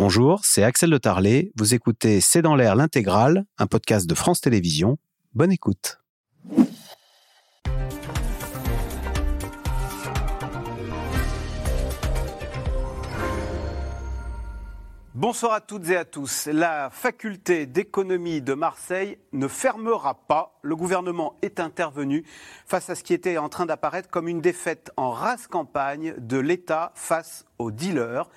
Bonjour, c'est Axel de Tarlet. Vous écoutez C'est dans l'air l'intégrale, un podcast de France Télévisions. Bonne écoute. Bonsoir à toutes et à tous. La faculté d'économie de Marseille ne fermera pas. Le gouvernement est intervenu face à ce qui était en train d'apparaître comme une défaite en race campagne de l'État face aux dealers.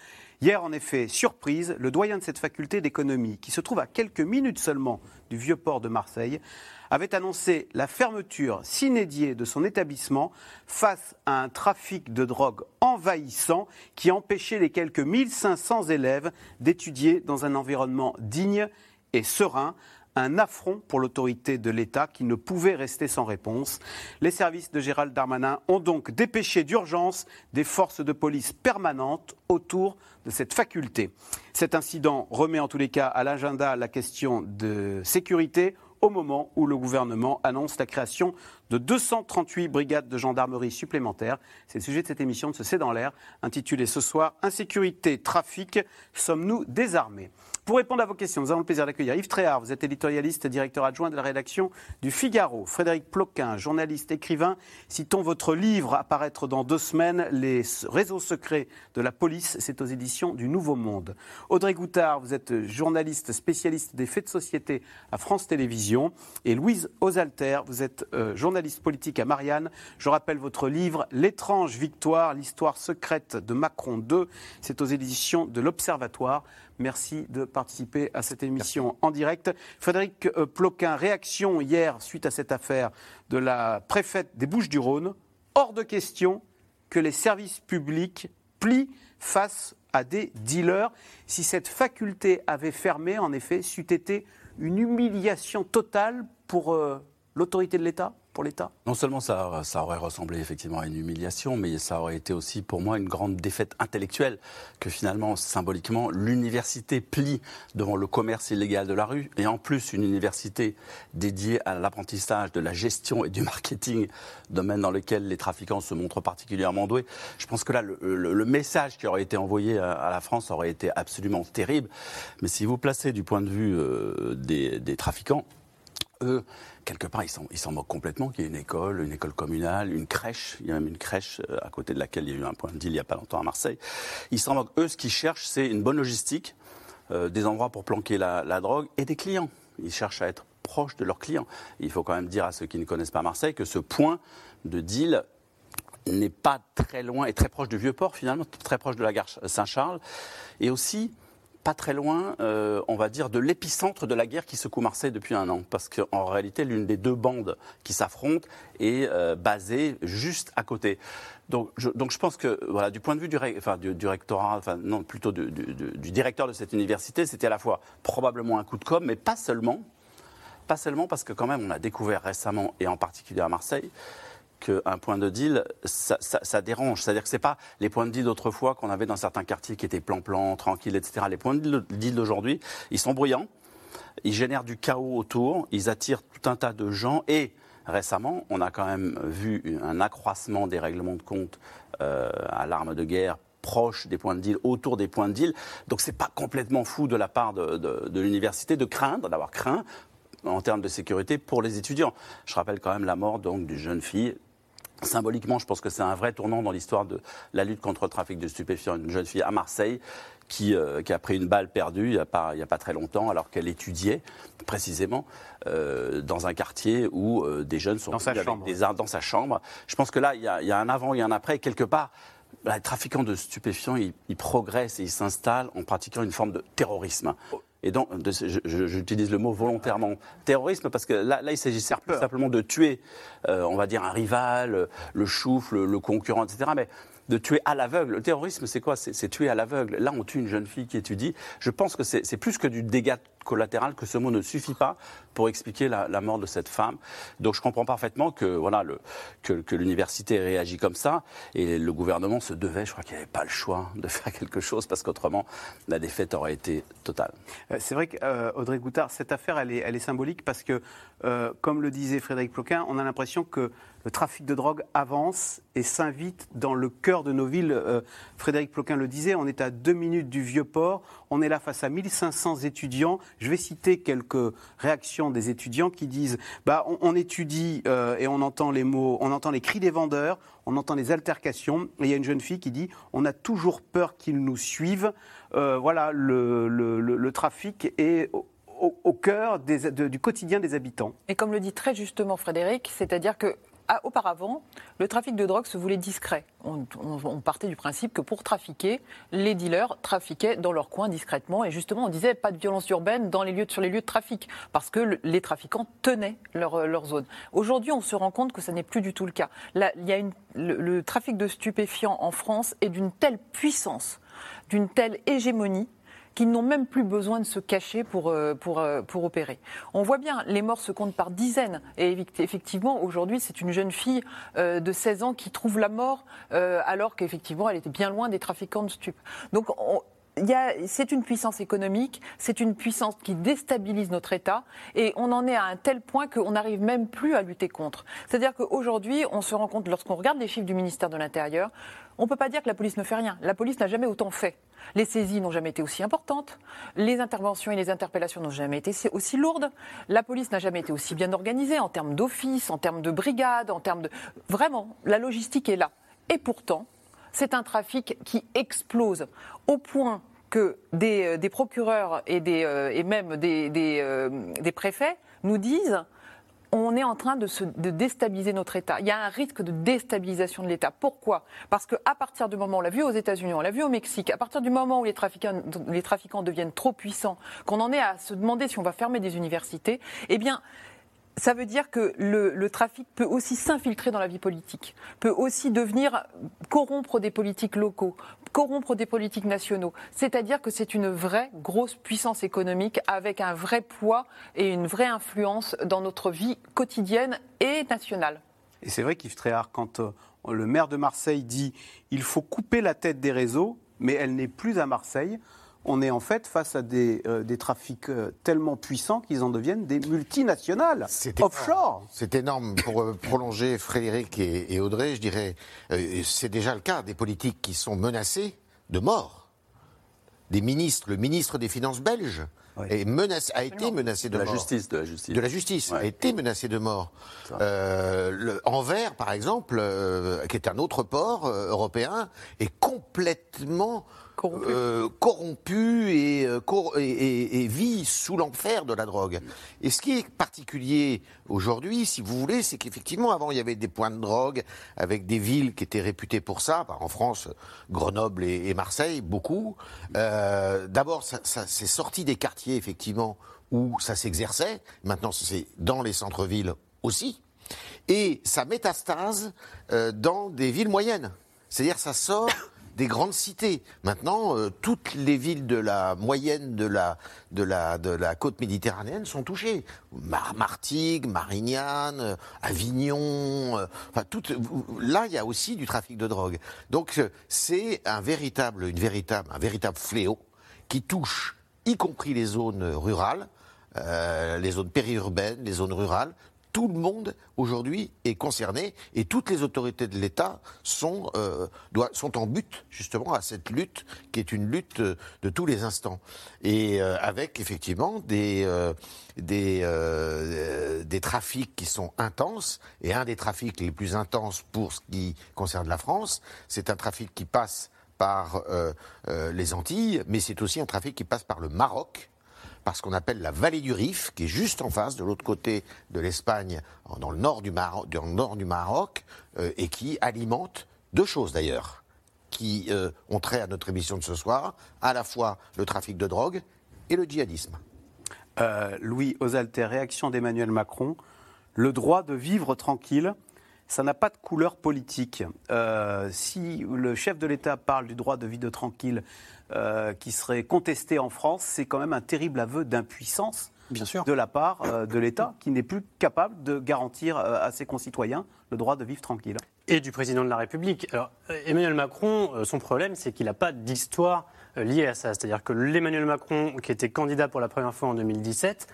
Hier, en effet, surprise, le doyen de cette faculté d'économie, qui se trouve à quelques minutes seulement du vieux port de Marseille, avait annoncé la fermeture s'inédiée de son établissement face à un trafic de drogue envahissant qui empêchait les quelques 1500 élèves d'étudier dans un environnement digne et serein un affront pour l'autorité de l'État qui ne pouvait rester sans réponse. Les services de Gérald Darmanin ont donc dépêché d'urgence des forces de police permanentes autour de cette faculté. Cet incident remet en tous les cas à l'agenda la question de sécurité au moment où le gouvernement annonce la création de 238 brigades de gendarmerie supplémentaires. C'est le sujet de cette émission de ce C'est dans l'air, intitulée ce soir Insécurité, trafic, sommes-nous désarmés? Pour répondre à vos questions, nous avons le plaisir d'accueillir Yves Tréhard, vous êtes éditorialiste, directeur adjoint de la rédaction du Figaro. Frédéric Ploquin, journaliste, écrivain. Citons votre livre, apparaître dans deux semaines, Les réseaux secrets de la police. C'est aux éditions du Nouveau Monde. Audrey Goutard, vous êtes journaliste, spécialiste des faits de société à France Télévisions. Et Louise Osalter, vous êtes euh, journaliste politique à Marianne. Je rappelle votre livre, L'étrange victoire, l'histoire secrète de Macron 2. C'est aux éditions de l'Observatoire. Merci de participer à cette émission en direct. Frédéric euh, Ploquin, réaction hier suite à cette affaire de la préfète des Bouches-du-Rhône. Hors de question que les services publics plient face à des dealers. Si cette faculté avait fermé, en effet, c'eût été une humiliation totale pour euh, l'autorité de l'État? Pour l'État Non seulement ça, ça aurait ressemblé effectivement à une humiliation, mais ça aurait été aussi pour moi une grande défaite intellectuelle que finalement, symboliquement, l'université plie devant le commerce illégal de la rue, et en plus une université dédiée à l'apprentissage de la gestion et du marketing, domaine dans lequel les trafiquants se montrent particulièrement doués. Je pense que là, le, message qui aurait été envoyé à, la France aurait été absolument terrible. Mais si vous placez du point de vue euh, des, des trafiquants, eux, quelque part, ils s'en moquent complètement qu'il y ait une école, une école communale, une crèche. Il y a même une crèche euh, à côté de laquelle il y a eu un point de deal il n'y a pas longtemps à Marseille. Ils s'en moquent. Eux, ce qu'ils cherchent, c'est une bonne logistique, euh, des endroits pour planquer la, drogue et des clients. Ils cherchent à être proches de leurs clients. il faut quand même dire à ceux qui ne connaissent pas Marseille que ce point de deal n'est pas très loin et très proche du Vieux-Port, finalement, très proche de la gare Saint-Charles. Et aussi, pas très loin, euh, on va dire, de l'épicentre de la guerre qui secoue Marseille depuis un an. Parce qu'en réalité, l'une des deux bandes qui s'affrontent est euh, basée juste à côté. Donc je, pense que, voilà, du point de vue du, du, rectorat, enfin, non, plutôt du directeur de cette université, c'était à la fois probablement un coup de com', mais pas seulement. Pas seulement parce que quand même, on a découvert récemment, et en particulier à Marseille, qu'un point de deal, ça, dérange. C'est-à-dire que ce n'est pas les points de deal d'autrefois qu'on avait dans certains quartiers qui étaient plan-plan, tranquilles, etc. Les points de deal d'aujourd'hui, ils sont bruyants, ils génèrent du chaos autour, ils attirent tout un tas de gens et récemment, on a quand même vu un accroissement des règlements de compte euh, à l'arme de guerre proche des points de deal, autour des points de deal. Donc c'est pas complètement fou de la part de, de l'université de craindre, d'avoir craint en termes de sécurité pour les étudiants. Je rappelle quand même la mort d'une jeune fille Symboliquement, je pense que c'est un vrai tournant dans l'histoire de la lutte contre le trafic de stupéfiants. Une jeune fille à Marseille qui, euh, qui a pris une balle perdue il n'y a, pas, a pas très longtemps, alors qu'elle étudiait précisément euh, dans un quartier où euh, des jeunes sont dans sa, chambre. des dans sa chambre. Je pense que là, il y a, y a un avant et un après. Quelque part, les trafiquants de stupéfiants, ils, ils progressent et ils s'installent en pratiquant une forme de terrorisme. Et donc, j'utilise le mot volontairement terrorisme parce que là, là il s'agit simplement de tuer, euh, on va dire, un rival, le chouf, le, concurrent, etc. Mais de tuer à l'aveugle. Le terrorisme, c'est quoi? C'est tuer à l'aveugle. Là, on tue une jeune fille qui étudie. Je pense que c'est plus que du dégât collatéral, que ce mot ne suffit pas pour expliquer la, mort de cette femme. Donc je comprends parfaitement que voilà que, l'université réagit comme ça et le gouvernement se devait, je crois qu'il n'y avait pas le choix de faire quelque chose parce qu'autrement la défaite aurait été totale. Euh, c'est vrai qu'Audrey euh, Goutard, cette affaire elle est, symbolique parce que, euh, comme le disait Frédéric Ploquin, on a l'impression que le trafic de drogue avance et s'invite dans le cœur de nos villes. Frédéric Ploquin le disait, on est à deux minutes du Vieux-Port, on est là face à 1500 étudiants. Je vais citer quelques réactions des étudiants qui disent bah, on, étudie euh, et on entend les mots, on entend les cris des vendeurs, on entend les altercations. Et il y a une jeune fille qui dit on a toujours peur qu'ils nous suivent. Euh, voilà, le, trafic est au, cœur du quotidien des habitants. Et comme le dit très justement Frédéric, c'est-à-dire que ah, auparavant, le trafic de drogue se voulait discret. On, partait du principe que pour trafiquer, les dealers trafiquaient dans leur coin discrètement. Et justement, on disait pas de violence urbaine sur les lieux de trafic, parce que les trafiquants tenaient leur, leur zone. Aujourd'hui, on se rend compte que ce n'est plus du tout le cas. Le trafic de stupéfiants en France est d'une telle puissance, d'une telle hégémonie qui n'ont même plus besoin de se cacher pour, euh, pour, euh, pour opérer. On voit bien, les morts se comptent par dizaines. Et effectivement, aujourd'hui, c'est une jeune fille euh, de 16 ans qui trouve la mort alors qu'effectivement, elle était bien loin des trafiquants de stupes. Donc, c'est une puissance économique, c'est une puissance qui déstabilise notre État, et on en est à un tel point qu'on n'arrive même plus à lutter contre. C'est-à-dire qu'aujourd'hui, on se rend compte, lorsqu'on regarde les chiffres du ministère de l'Intérieur, on ne peut pas dire que la police ne fait rien. La police n'a jamais autant fait. Les saisies n'ont jamais été aussi importantes, les interventions et les interpellations n'ont jamais été aussi lourdes, la police n'a jamais été aussi bien organisée en termes d'office, en termes de brigade, en termes de... Vraiment, la logistique est là. Et pourtant, c'est un trafic qui explose au point que des, euh, procureurs et, euh, même euh, des préfets nous disent on est en train de, déstabiliser notre État. Il y a un risque de déstabilisation de l'État. Pourquoi? Parce qu'à partir du moment, on l'a vu aux États-Unis, on l'a vu au Mexique, à partir du moment où les trafiquants, les trafiquants deviennent trop puissants, qu'on en est à se demander si on va fermer des universités, eh bien, ça veut dire que le, trafic peut aussi s'infiltrer dans la vie politique, peut aussi devenir corrompre des politiques locaux, corrompre des politiques nationaux. C'est-à-dire que c'est une vraie grosse puissance économique avec un vrai poids et une vraie influence dans notre vie quotidienne et nationale. Et c'est vrai qu'Yves Tréhard, quand euh, le maire de Marseille dit il faut couper la tête des réseaux, mais elle n'est plus à Marseille, on est en fait face à des, euh, trafics euh, tellement puissants qu'ils en deviennent des multinationales offshore. C'est énorme. Pour euh, prolonger Frédéric et, Audrey, je dirais, c'est déjà le cas des politiques qui sont menacés de mort. Des ministres, le ministre des Finances belge est menacé, a été menacé de, la mort. Justice, de la justice. De la justice, a été menacé de mort. le, Anvers, par exemple, qui est un autre port européen, est complètement corrompu, euh, euh, et, vit sous l'enfer de la drogue. Et ce qui est particulier aujourd'hui, si vous voulez, c'est qu'effectivement, avant, il y avait des points de drogue avec des villes qui étaient réputées pour ça. En France, Grenoble et, Marseille, beaucoup. Euh, d'abord, ça, c'est sorti des quartiers, effectivement, où ça s'exerçait. Maintenant, c'est dans les centres-villes aussi. Et ça métastase dans des villes moyennes. C'est-à-dire, ça sort des grandes cités. Maintenant, euh, toutes les villes de la moyenne de la, côte méditerranéenne sont touchées. Martigues, Marignane, euh, Avignon, euh, là, il y a aussi du trafic de drogue. Donc, c'est un véritable, un véritable fléau qui touche y compris les zones rurales, les zones périurbaines, les zones rurales, tout le monde aujourd'hui est concerné et toutes les autorités de l'État sont, euh, sont en but justement à cette lutte qui est une lutte euh, de tous les instants. Et euh, avec effectivement des, des, des trafics qui sont intenses et un des trafics les plus intenses pour ce qui concerne la France, c'est un trafic qui passe par les Antilles, mais c'est aussi un trafic qui passe par le Maroc parce qu'on appelle la vallée du Rif, qui est juste en face, de l'autre côté de l'Espagne, dans le nord du, Maroc, euh, et qui alimente deux choses d'ailleurs, qui euh, ont trait à notre émission de ce soir, à la fois le trafic de drogue et le djihadisme. Euh, Louis Osalter, réaction d'Emmanuel Macron, le droit de vivre tranquille, ça n'a pas de couleur politique. Euh, si le chef de l'État parle du droit de vie de tranquille euh, qui serait contesté en France, c'est quand même un terrible aveu d'impuissance de la part euh, de l'État qui n'est plus capable de garantir à ses concitoyens le droit de vivre tranquille. Et du président de la République. Alors, Emmanuel Macron, son problème, c'est qu'il n'a pas d'histoire liée à ça. C'est-à-dire que l'Emmanuel Macron, qui était candidat pour la première fois en 2017,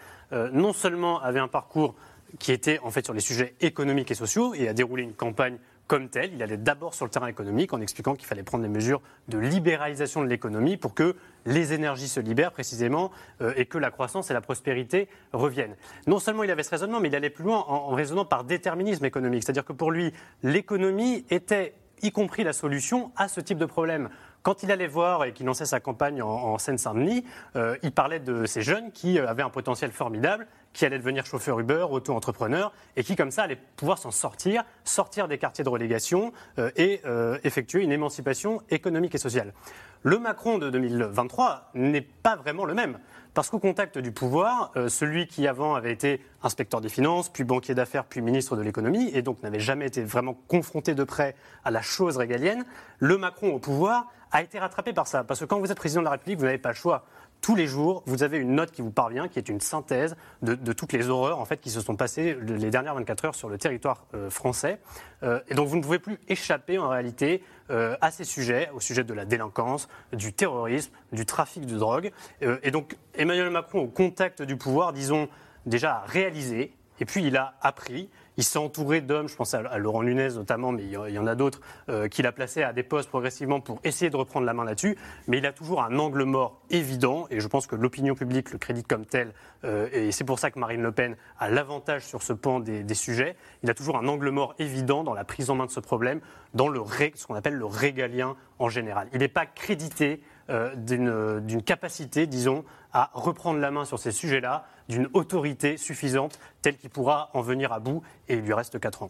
non seulement avait un parcours qui était en fait sur les sujets économiques et sociaux et a déroulé une campagne comme telle. Il allait d'abord sur le terrain économique en expliquant qu'il fallait prendre des mesures de libéralisation de l'économie pour que les énergies se libèrent précisément euh, et que la croissance et la prospérité reviennent. Non seulement il avait ce raisonnement, mais il allait plus loin en, raisonnant par déterminisme économique. C'est-à-dire que pour lui, l'économie était y compris la solution à ce type de problème. Quand il allait voir et qu'il lançait sa campagne en, Seine-Saint-Denis, euh, il parlait de ces jeunes qui euh, avaient un potentiel formidable, qui allaient devenir chauffeurs Uber, auto-entrepreneurs, et qui, comme ça, allaient pouvoir s'en sortir, sortir des quartiers de relégation euh, et effectuer une émancipation économique et sociale. Le Macron de 2023 n'est pas vraiment le même. Parce qu'au contact du pouvoir, euh, celui qui avant avait été inspecteur des finances, puis banquier d'affaires, puis ministre de l'économie, et donc n'avait jamais été vraiment confronté de près à la chose régalienne, le Macron au pouvoir a été rattrapé par ça. Parce que quand vous êtes président de la République, vous n'avez pas le choix tous les jours, vous avez une note qui vous parvient, qui est une synthèse de, toutes les horreurs en fait, qui se sont passées les dernières 24 heures sur le territoire euh, français. Euh, et donc vous ne pouvez plus échapper en réalité euh, à ces sujets, au sujet de la délinquance, du terrorisme, du trafic de drogue. et donc Emmanuel Macron, au contact du pouvoir, disons, déjà a réalisé, et puis il a appris, il s'est entouré d'hommes, je pense à, Laurent Nunez notamment, mais il y en a d'autres, euh, qu'il a placés à des postes progressivement pour essayer de reprendre la main là-dessus. Mais il a toujours un angle mort évident, et je pense que l'opinion publique le crédite comme tel, euh, et c'est pour ça que Marine Le Pen a l'avantage sur ce pan des, sujets. Il a toujours un angle mort évident dans la prise en main de ce problème, dans le ce qu'on appelle le régalien en général. Il n'est pas crédité euh, d'une capacité, disons, à reprendre la main sur ces sujets-là, d'une autorité suffisante, telle qu'il pourra en venir à bout, et il lui reste 4 ans.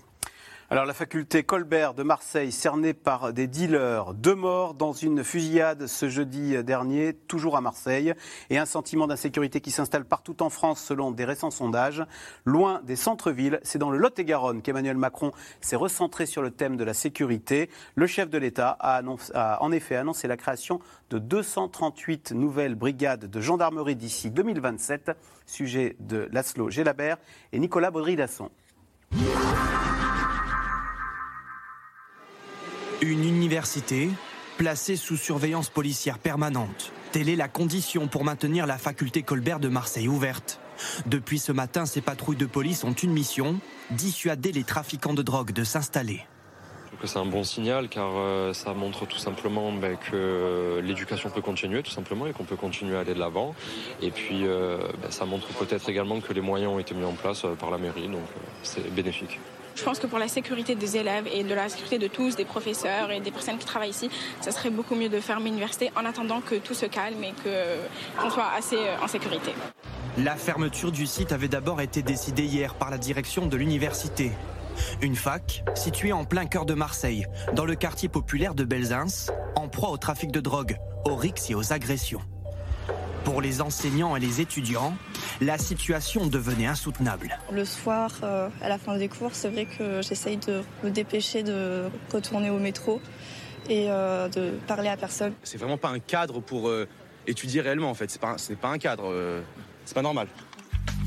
Alors la faculté Colbert de Marseille, cernée par des dealers, deux morts dans une fusillade ce jeudi dernier, toujours à Marseille, et un sentiment d'insécurité qui s'installe partout en France selon des récents sondages. Loin des centres-villes, c'est dans le Lot-et-Garonne qu'Emmanuel Macron s'est recentré sur le thème de la sécurité. Le chef de l'État a, en effet annoncé la création de 238 nouvelles brigades de gendarmerie d'ici 2027, sujet de Laszlo Gélabert et Nicolas Baudry-Dasson. Une université placée sous surveillance policière permanente. Telle est la condition pour maintenir la faculté Colbert de Marseille ouverte. Depuis ce matin, ces patrouilles de police ont une mission, dissuader les trafiquants de drogue de s'installer. C'est un bon signal car euh, ça montre tout simplement ben, que l'éducation peut continuer tout simplement et qu'on peut continuer à aller de l'avant. Et puis euh, ben, ça montre peut-être également que les moyens ont été mis en place euh, par la mairie, donc c'est bénéfique. Je pense que pour la sécurité des élèves et de la sécurité de tous, des professeurs et des personnes qui travaillent ici, ça serait beaucoup mieux de fermer l'université en attendant que tout se calme et qu'on soit assez euh, en sécurité. La fermeture du site avait d'abord été décidée hier par la direction de l'université. Une fac située en plein cœur de Marseille, dans le quartier populaire de Belzins, en proie au trafic de drogue, aux rixes et aux agressions. Pour les enseignants et les étudiants, la situation devenait insoutenable. Le soir, euh, à la fin des cours, c'est vrai que j'essaye de me dépêcher de retourner au métro et euh, de parler à personne. C'est vraiment pas un cadre pour euh, étudier réellement en fait. C'est pas, pas un cadre. c'est pas normal.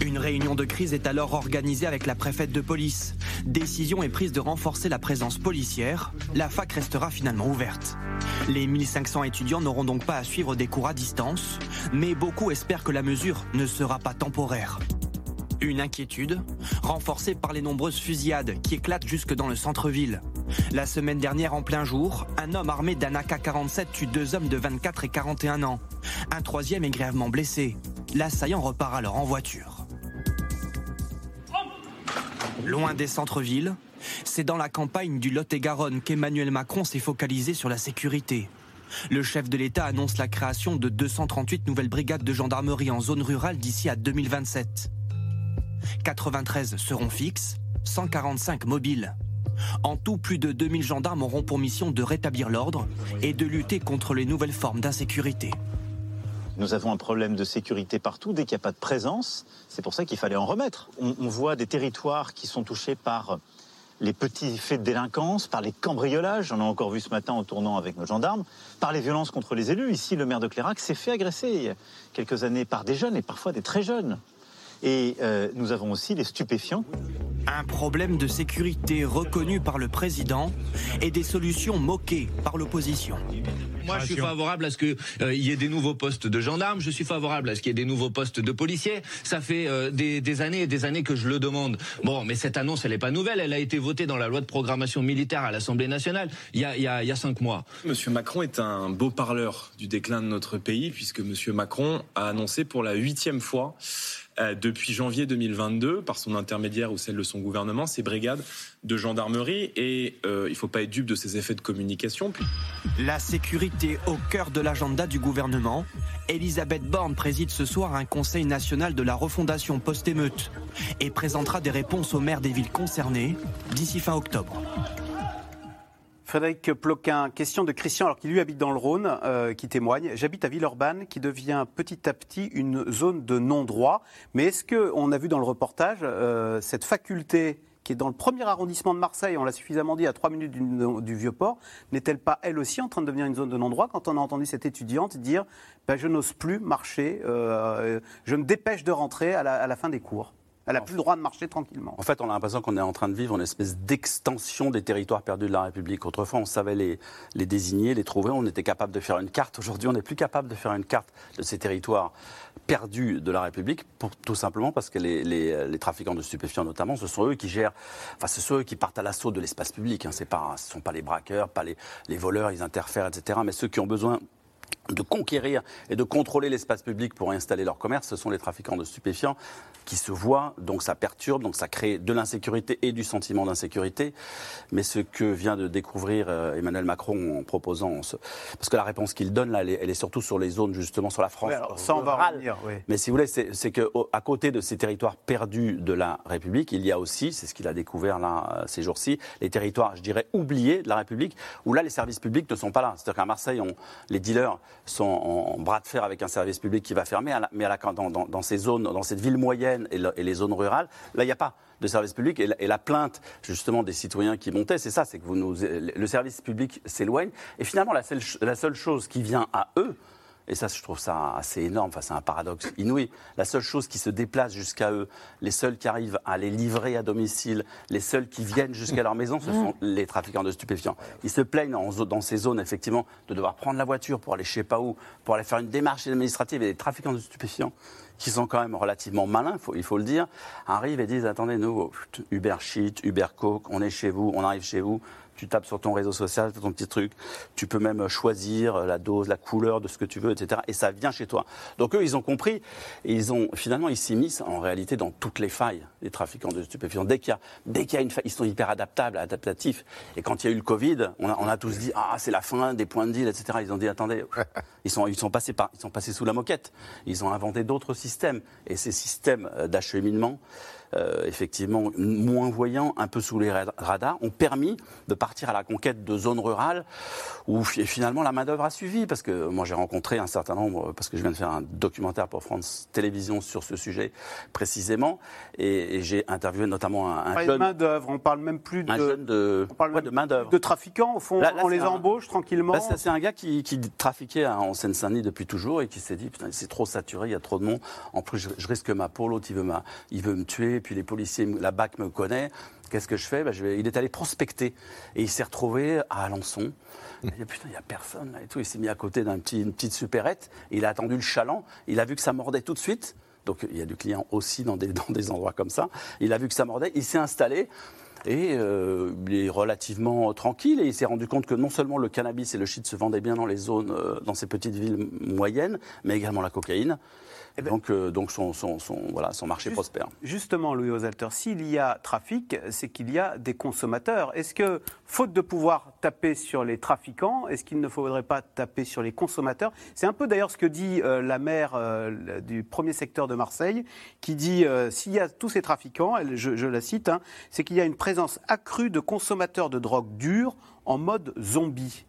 Une réunion de crise est alors organisée avec la préfète de police. Décision est prise de renforcer la présence policière. La fac restera finalement ouverte. Les 1500 étudiants n'auront donc pas à suivre des cours à distance, mais beaucoup espèrent que la mesure ne sera pas temporaire. Une inquiétude, renforcée par les nombreuses fusillades qui éclatent jusque dans le centre-ville. La semaine dernière, en plein jour, un homme armé d'un AK-47 tue deux hommes de 24 et 41 ans. Un troisième est grièvement blessé. L'assaillant repart alors en voiture. Loin des centres-villes, c'est dans la campagne du Lot-et-Garonne qu'Emmanuel Macron s'est focalisé sur la sécurité. Le chef de l'État annonce la création de 238 nouvelles brigades de gendarmerie en zone rurale d'ici à 2027. 93 seront fixes, 145 mobiles. En tout, plus de 2000 gendarmes auront pour mission de rétablir l'ordre et de lutter contre les nouvelles formes d'insécurité. Nous avons un problème de sécurité partout. Dès qu'il n'y a pas de présence, c'est pour ça qu'il fallait en remettre. On, voit des territoires qui sont touchés par les petits faits de délinquance, par les cambriolages, on a encore vu ce matin en tournant avec nos gendarmes, par les violences contre les élus. Ici, le maire de Clérac s'est fait agresser il y a quelques années par des jeunes et parfois des très jeunes. Et euh, nous avons aussi les stupéfiants. Un problème de sécurité reconnu par le président et des solutions moquées par l'opposition. Moi, je suis favorable à ce qu'il euh, y ait des nouveaux postes de gendarmes. Je suis favorable à ce qu'il y ait des nouveaux postes de policiers. Ça fait euh, des, années et des années que je le demande. Bon, mais cette annonce, elle n'est pas nouvelle. Elle a été votée dans la loi de programmation militaire à l'Assemblée nationale il y, a, il, y a, il y a cinq mois. Monsieur Macron est un beau parleur du déclin de notre pays, puisque Monsieur Macron a annoncé pour la huitième fois euh, depuis janvier 2022, par son intermédiaire ou celle de son gouvernement, ces brigades de gendarmerie. Et euh, il ne faut pas être dupe de ces effets de communication. La sécurité au cœur de l'agenda du gouvernement. Elisabeth Borne préside ce soir un conseil national de la refondation post-émeute et présentera des réponses aux maires des villes concernées d'ici fin octobre. Frédéric Ploquin, question de Christian, alors qu'il lui habite dans le Rhône, euh, qui témoigne. J'habite à Villeurbanne, qui devient petit à petit une zone de non-droit. Mais est-ce qu'on a vu dans le reportage euh, cette faculté qui est dans le premier arrondissement de Marseille, on l'a suffisamment dit, à trois minutes du, Vieux-Port, n'est-elle pas elle aussi en train de devenir une zone de non-droit quand on a entendu cette étudiante dire ben, Je n'ose plus marcher, euh, je me dépêche de rentrer à la fin des cours? Elle n'a plus le droit de marcher tranquillement. En fait, on a l'impression qu'on est en train de vivre une espèce d'extension des territoires perdus de la République. Autrefois, on savait les, les désigner, les trouver, on était capable de faire une carte. Aujourd'hui, on n'est plus capable de faire une carte de ces territoires perdus de la République, pour, tout simplement parce que les, les, trafiquants de stupéfiants, notamment, ce sont eux qui gèrent, enfin, ce sont eux qui partent à l'assaut de l'espace public. Hein. Pas, ce ne sont pas les braqueurs, pas les, les voleurs, ils interfèrent, etc. Mais ceux qui ont besoin de conquérir et de contrôler l'espace public pour installer leur commerce, ce sont les trafiquants de stupéfiants qui se voient, donc ça perturbe, donc ça crée de l'insécurité et du sentiment d'insécurité. Mais ce que vient de découvrir euh, Emmanuel Macron en proposant, parce que la réponse qu'il donne là, elle est, surtout sur les zones justement sur la France. ça on va revenir, oui. Mais si vous voulez, c'est qu'à côté de ces territoires perdus de la République, il y a aussi, c'est ce qu'il a découvert là euh, ces jours-ci, les territoires, je dirais, oubliés de la République, où là les services publics ne sont pas là. C'est-à-dire qu'à Marseille, on, les dealers sont en, bras de fer avec un service public qui va fermer, mais à dans, dans, ces zones, dans cette ville moyenne et, les zones rurales, là, il n'y a pas de service public. Et la, plainte, justement, des citoyens qui montaient, c'est ça, c'est que vous nous, le service public s'éloigne. Et finalement, la seule, la seule chose qui vient à eux, et ça, je trouve ça assez énorme. Enfin, c'est un paradoxe inouï. La seule chose qui se déplace jusqu'à eux, les seuls qui arrivent à les livrer à domicile, les seuls qui viennent jusqu'à leur maison, ce sont les trafiquants de stupéfiants. Ils se plaignent dans ces zones, effectivement, de devoir prendre la voiture pour aller je sais pas où, pour aller faire une démarche administrative. Et les trafiquants de stupéfiants, qui sont quand même relativement malins, il faut le dire, arrivent et disent attendez, nous, Uber Sheet, Uber Coke, on est chez vous, on arrive chez vous, tu tapes sur ton réseau social, ton petit truc, tu peux même choisir la dose, la couleur de ce que tu veux, etc. Et ça vient chez toi. Donc eux, ils ont compris, et ils ont finalement, ils s'immiscent en réalité dans toutes les failles des trafiquants de stupéfiants. Dès qu'il y a, dès qu'il y a une faille, ils sont hyper adaptables, adaptatifs. Et quand il y a eu le Covid, on a, on a tous dit ah c'est la fin des points de deal, etc. Ils ont dit attendez, ils sont, ils sont passés par, ils sont passés sous la moquette. Ils ont inventé d'autres systèmes, et ces systèmes euh, d'acheminement. Euh, effectivement moins voyants, un peu sous les radars, ont permis de partir à la conquête de zones rurales où finalement la main-d'œuvre a suivi. Parce que moi j'ai rencontré un certain nombre, parce que je viens de faire un documentaire pour France Télévisions sur ce sujet précisément, et, j'ai interviewé notamment un, un jeune. main-d'œuvre, on parle même plus de. Un jeune de, on parle de main-d'œuvre. De trafiquants, au fond, on les embauche tranquillement. c'est un gars qui, qui trafiquait en Seine-Saint-Denis depuis toujours et qui s'est dit putain, c'est trop saturé, il y a trop de monde. En plus, je, je risque ma peau, l'autre il veut, ma, il veut me tuer puis les policiers, la BAC me connaît. Qu'est-ce que je fais ben, je vais... Il est allé prospecter et il s'est retrouvé à Alençon. Il dit, putain, il n'y a personne là et tout. Il s'est mis à côté d'une petit, petite supérette. Il a attendu le chaland. Il a vu que ça mordait tout de suite. Donc il y a du client aussi dans des, dans des endroits comme ça. Il a vu que ça mordait. Il s'est installé. Et euh, il est relativement tranquille et il s'est rendu compte que non seulement le cannabis et le shit se vendaient bien dans les zones, euh, dans ces petites villes moyennes, mais également la cocaïne. Eh ben, donc, euh, donc son, son, voilà, son marché prospère. Justement, Louis Osalter, s'il y a trafic, c'est qu'il y a des consommateurs. Est-ce que, faute de pouvoir taper sur les trafiquants, est-ce qu'il ne faudrait pas taper sur les consommateurs? C'est un peu d'ailleurs ce que dit euh, la maire euh, du premier secteur de Marseille, qui dit s'il y a tous ces trafiquants, je, la cite, hein, c'est qu'il y a une présence accrue de consommateurs de drogue dure en mode zombie.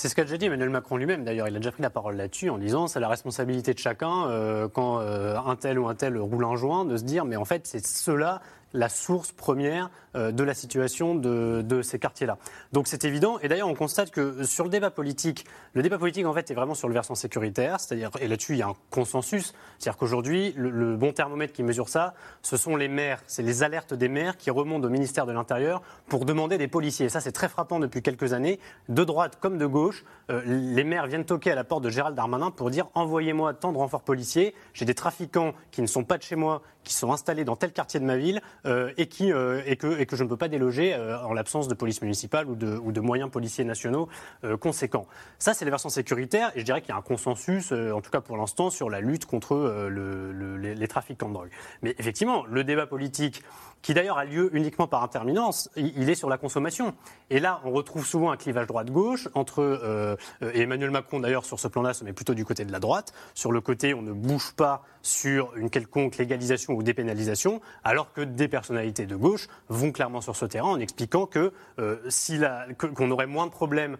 C'est ce qu'a déjà dit Emmanuel Macron lui-même. D'ailleurs, il a déjà pris la parole là-dessus en disant c'est la responsabilité de chacun euh, quand euh, un tel ou un tel roule un joint de se dire mais en fait c'est ceux-là la source première de la situation de, ces quartiers-là. Donc c'est évident. Et d'ailleurs, on constate que sur le débat politique, le débat politique en fait est vraiment sur le versant sécuritaire, c'est-à-dire et là-dessus il y a un consensus, c'est-à-dire qu'aujourd'hui le, bon thermomètre qui mesure ça, ce sont les maires, c'est les alertes des maires qui remontent au ministère de l'Intérieur pour demander des policiers. Et ça c'est très frappant depuis quelques années, de droite comme de gauche, euh, les maires viennent toquer à la porte de Gérald Darmanin pour dire envoyez-moi tant de renforts policiers, j'ai des trafiquants qui ne sont pas de chez moi, qui sont installés dans tel quartier de ma ville euh, et, qui, euh, et, que, et que je ne peux pas déloger euh, en l'absence de police municipale ou de, moyens policiers nationaux euh, conséquents. Ça, c'est les versants sécuritaires et je dirais qu'il y a un consensus, euh, en tout cas pour l'instant, sur la lutte contre le- le- les, les trafiquants de drogue. Mais effectivement, le débat politique, qui d'ailleurs a lieu uniquement par interminence, il, est sur la consommation. Et là, on retrouve souvent un clivage droite-gauche entre, euh, euh, Emmanuel Macron d'ailleurs sur ce plan-là se met plutôt du côté de la droite, sur le côté on ne bouge pas sur une quelconque légalisation ou dépénalisation, alors que des personnalités de gauche vont clairement sur ce terrain en expliquant que euh, si qu'on aurait moins de problèmes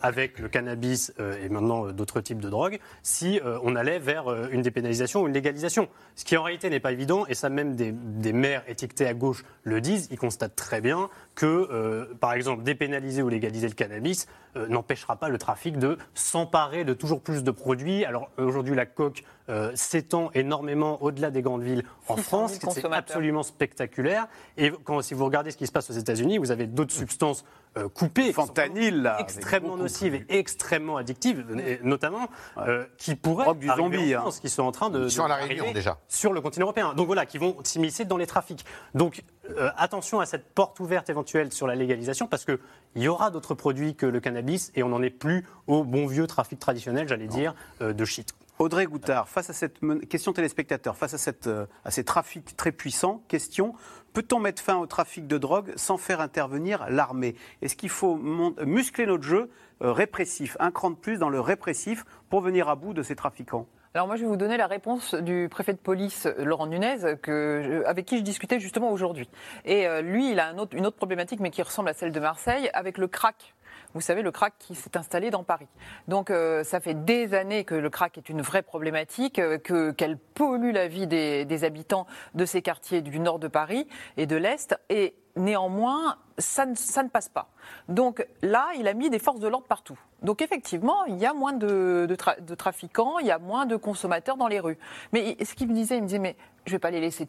avec le cannabis euh, et maintenant euh, d'autres types de drogues, si euh, on allait vers euh, une dépénalisation ou une légalisation. Ce qui en réalité n'est pas évident, et ça même des, des maires étiquetés à gauche le disent, ils constatent très bien que, euh, par exemple, dépénaliser ou légaliser le cannabis euh, n'empêchera pas le trafic de s'emparer de toujours plus de produits. Alors aujourd'hui, la coque euh, s'étend énormément au-delà des grandes villes en 600 000 France, c'est absolument spectaculaire. Et quand, si vous regardez ce qui se passe aux États-Unis, vous avez d'autres substances euh, coupées, Fentanyl, là, extrêmement nocives et extrêmement addictives, et notamment euh, qui pourraient Drogue du zombie, en hein. Qui sont en train de, sont à La Réunion, déjà. sur le continent européen. Donc voilà, qui vont s'immiscer dans les trafics. Donc euh, attention à cette porte ouverte éventuelle sur la légalisation, parce qu'il y aura d'autres produits que le cannabis, et on n'en est plus au bon vieux trafic traditionnel, j'allais dire, euh, de shit. Audrey Goutard, face à cette question téléspectateur, face à, cette, euh, à ces trafics très puissants, question peut-on mettre fin au trafic de drogue sans faire intervenir l'armée? Est-ce qu'il faut muscler notre jeu euh, répressif, un cran de plus dans le répressif pour venir à bout de ces trafiquants? Alors moi, je vais vous donner la réponse du préfet de police, Laurent Nunez, avec qui je discutais justement aujourd'hui. Et euh, lui, il a une autre problématique, mais qui ressemble à celle de Marseille, avec le crack. Vous savez, le crack qui s'est installé dans Paris. Donc, euh, ça fait des années que le crack est une vraie problématique, euh, que qu'elle pollue la vie des, habitants de ces quartiers du nord de Paris et de l'est. Et néanmoins, ça ne, ne passe pas. Donc là, il a mis des forces de l'ordre partout. Donc effectivement, il y a moins de, de tra- de trafiquants, il y a moins de consommateurs dans les rues. Mais ce qu'il me disait, il me disait, mais je vais pas les laisser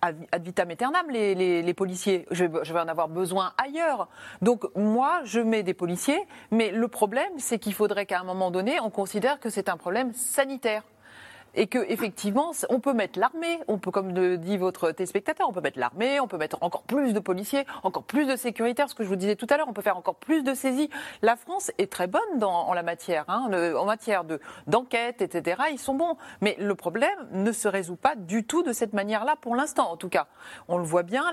ad vitam aeternam, les, policiers. Je vais en avoir besoin ailleurs. Donc moi, je mets des policiers, mais le problème, c'est qu'il faudrait qu'à un moment donné, on considère que c'est un problème sanitaire. Et que effectivement, on peut mettre l'armée, on peut, comme le dit votre téléspectateur, on peut mettre l'armée, on peut mettre encore plus de policiers, encore plus de sécuritaires, ce que je vous disais tout à l'heure, on peut faire encore plus de saisies. La France est très bonne en la matière, hein, en matière de d'enquête, etc. Ils sont bons, mais le problème ne se résout pas du tout de cette manière-là pour l'instant, en tout cas. On le voit bien,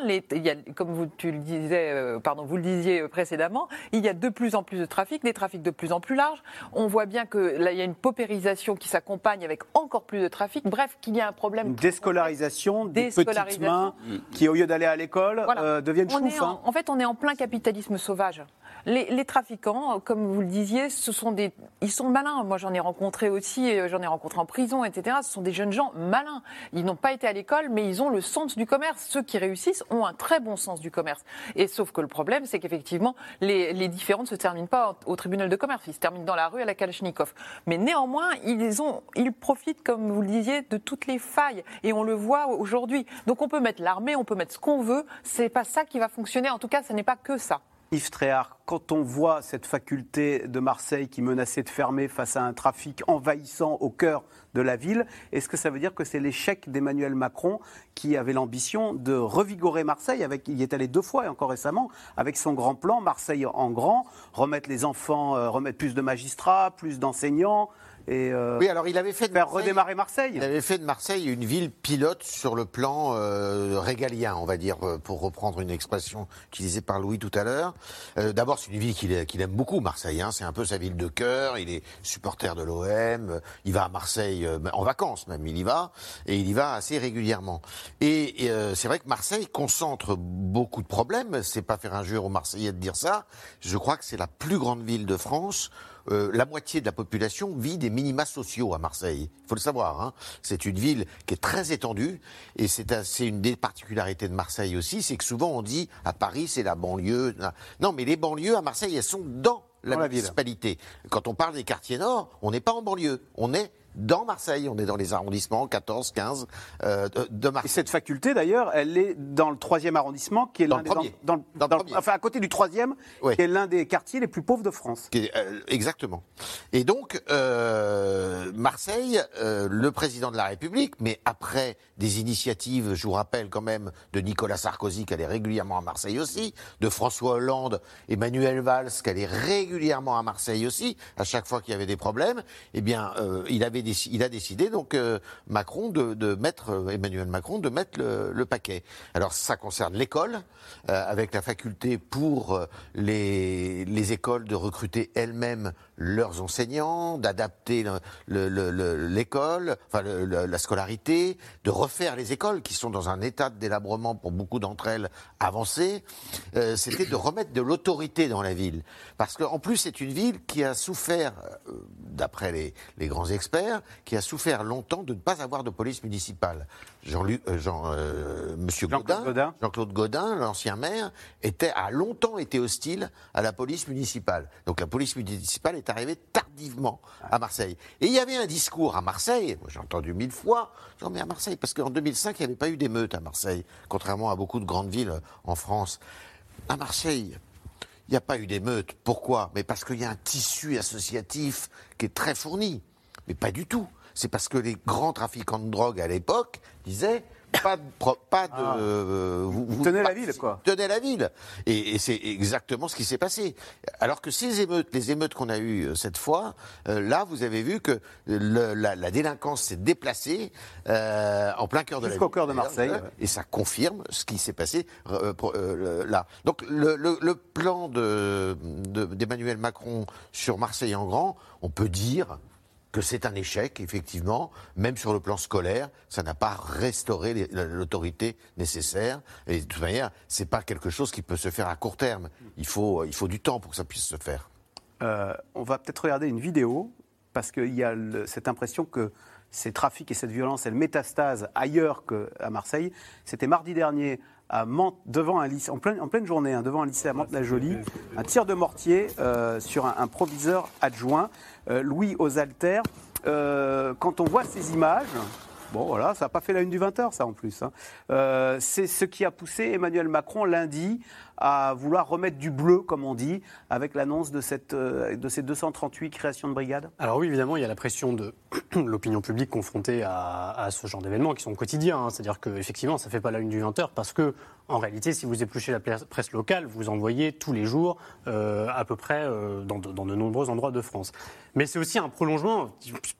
comme vous, tu le disais, euh, pardon, vous le disiez précédemment, il y a de plus en plus de trafic, des trafics de plus en plus larges. On voit bien que là, il y a une paupérisation qui s'accompagne avec encore plus de trafic. Bref, qu'il y a un problème. Une déscolarisation des petites Déscolarisation. mains qui, au lieu d'aller à l'école, Voilà. euh, deviennent choufs. en, hein. en fait, on est en plein capitalisme sauvage. Les, les trafiquants, comme vous le disiez, ce sont des, ils sont malins. Moi, j'en ai rencontré aussi, euh, j'en ai rencontré en prison, etc. Ce sont des jeunes gens malins. Ils n'ont pas été à l'école, mais ils ont le sens du commerce. Ceux qui réussissent ont un très bon sens du commerce. Et sauf que le problème, c'est qu'effectivement, les, les différends ne se terminent pas au, au tribunal de commerce. Ils se terminent dans la rue à la Kalachnikov. Mais néanmoins, ils ont, ils profitent, comme vous le disiez, de toutes les failles. Et on le voit aujourd'hui. Donc, on peut mettre l'armée, on peut mettre ce qu'on veut. C'est pas ça qui va fonctionner. En tout cas, ce n'est pas que ça. Yves Tréhard, quand on voit cette faculté de Marseille qui menaçait de fermer face à un trafic envahissant au cœur de la ville, est-ce que ça veut dire que c'est l'échec d'Emmanuel Macron qui avait l'ambition de revigorer Marseille avec, Il y est allé deux fois et encore récemment avec son grand plan Marseille en grand, remettre les enfants, euh, remettre plus de magistrats, plus d'enseignants et euh, Oui, alors il avait fait de faire Marseille- redémarrer Marseille. Il avait fait de Marseille une ville pilote sur le plan euh, régalien, on va dire, euh, pour reprendre une expression utilisée par Louis tout à l'heure. Euh, D'abord, c'est une ville qu'il aime beaucoup, Marseille. hein. c'est un peu sa ville de cœur. Il est supporter de l'OM. Il va à Marseille euh, en vacances même. Il y va et il y va assez régulièrement. Et, et, euh, c'est vrai que Marseille concentre beaucoup de problèmes. C'est pas faire injure aux Marseillais de dire ça. Je crois que c'est la plus grande ville de France euh, la moitié de la population vit des minima sociaux à Marseille. Il faut le savoir. Hein. C'est une ville qui est très étendue et c'est une des particularités de Marseille aussi, c'est que souvent on dit à Paris c'est la banlieue. Non, mais les banlieues à Marseille, elles sont dans la, la municipalité. Quand on parle des quartiers nord, on n'est pas en banlieue, on est dans Marseille. On est dans les arrondissements 14, 15 euh, de, Marseille. Et cette faculté, d'ailleurs, elle est dans le troisième arrondissement, qui est l'un des dans, enfin à côté du troisième, qui est l'un des quartiers les plus pauvres de France. Euh, exactement. Et donc euh, Marseille, le président de la République, mais après des initiatives, je vous rappelle quand même, de Nicolas Sarkozy qui allait régulièrement à Marseille aussi, de François Hollande, Emmanuel Valls qui allait régulièrement à Marseille aussi, à chaque fois qu'il y avait des problèmes, eh bien, il avait il a décidé donc euh, Macron de, mettre euh, Emmanuel Macron de mettre le, paquet. Alors ça concerne l'école euh, avec la faculté pour les, les écoles de recruter elles-mêmes leurs enseignants, d'adapter l'école, enfin la scolarité, de refaire les écoles qui sont dans un état de délabrement pour beaucoup d'entre elles avancé. C'était de remettre de l'autorité dans la ville, parce qu'en plus c'est une ville qui a souffert, d'après les grands experts qui a souffert longtemps de ne pas avoir de police municipale. Jean-Luc, euh, Jean, euh, Monsieur Godin, Jean-Claude Godin, l'ancien maire, était, a longtemps été hostile à la police municipale. Donc la police municipale est arrivée tardivement à Marseille. Et il y avait un discours à Marseille, j'ai entendu mille fois, j'en mets à Marseille, parce qu'en 2005, il n'y avait pas eu d'émeute à Marseille, contrairement à beaucoup de grandes villes en France. À Marseille, il n'y a pas eu d'émeute. Pourquoi? Mais parce qu'il y a un tissu associatif qui est très fourni. Mais pas du tout. C'est parce que les grands trafiquants de drogue à l'époque disaient pas de, pas de ah. euh, vous, tenez la ville quoi. Tenez la ville et, c'est exactement ce qui s'est passé. Alors que ces émeutes, les émeutes qu'on a eues euh, cette fois, euh, là vous avez vu que la, délinquance s'est déplacée en plein cœur de la ville. Jusqu'au cœur de Marseille. Et ça confirme ce qui s'est passé là. Donc le, plan d'Emmanuel de, Macron sur Marseille en grand, on peut dire que c'est un échec, effectivement, même sur le plan scolaire, ça n'a pas restauré l'autorité nécessaire. Et de toute manière, c'est pas quelque chose qui peut se faire à court terme. Il faut, il faut du temps pour que ça puisse se faire. Euh, on va peut-être regarder une vidéo, parce qu'il y a cette impression que ces trafics et cette violence, elle métastase ailleurs qu'à Marseille. C'était mardi dernier à devant un lycée, en pleine, en pleine journée, hein, devant un lycée à Mantes-la-Jolie, un tir de mortier euh, sur un, proviseur adjoint, euh, Louis aux altères. Euh, quand on voit ces images, Bon, voilà, ça n'a pas fait la une du 20h, ça en plus. Hein. c'est ce qui a poussé Emmanuel Macron lundi à vouloir remettre du bleu, comme on dit, avec l'annonce de, cette, euh, de ces 238 créations de brigades Alors oui, évidemment, il y a la pression de l'opinion publique confrontée à, ce genre d'événements qui sont quotidiens. Hein. C'est-à-dire qu'effectivement, ça ne fait pas la une du 20h parce que, en réalité, si vous épluchez la presse locale, vous en voyez tous les jours, euh, à peu près euh, dans, dans, de nombreux endroits de France. Mais c'est aussi un prolongement,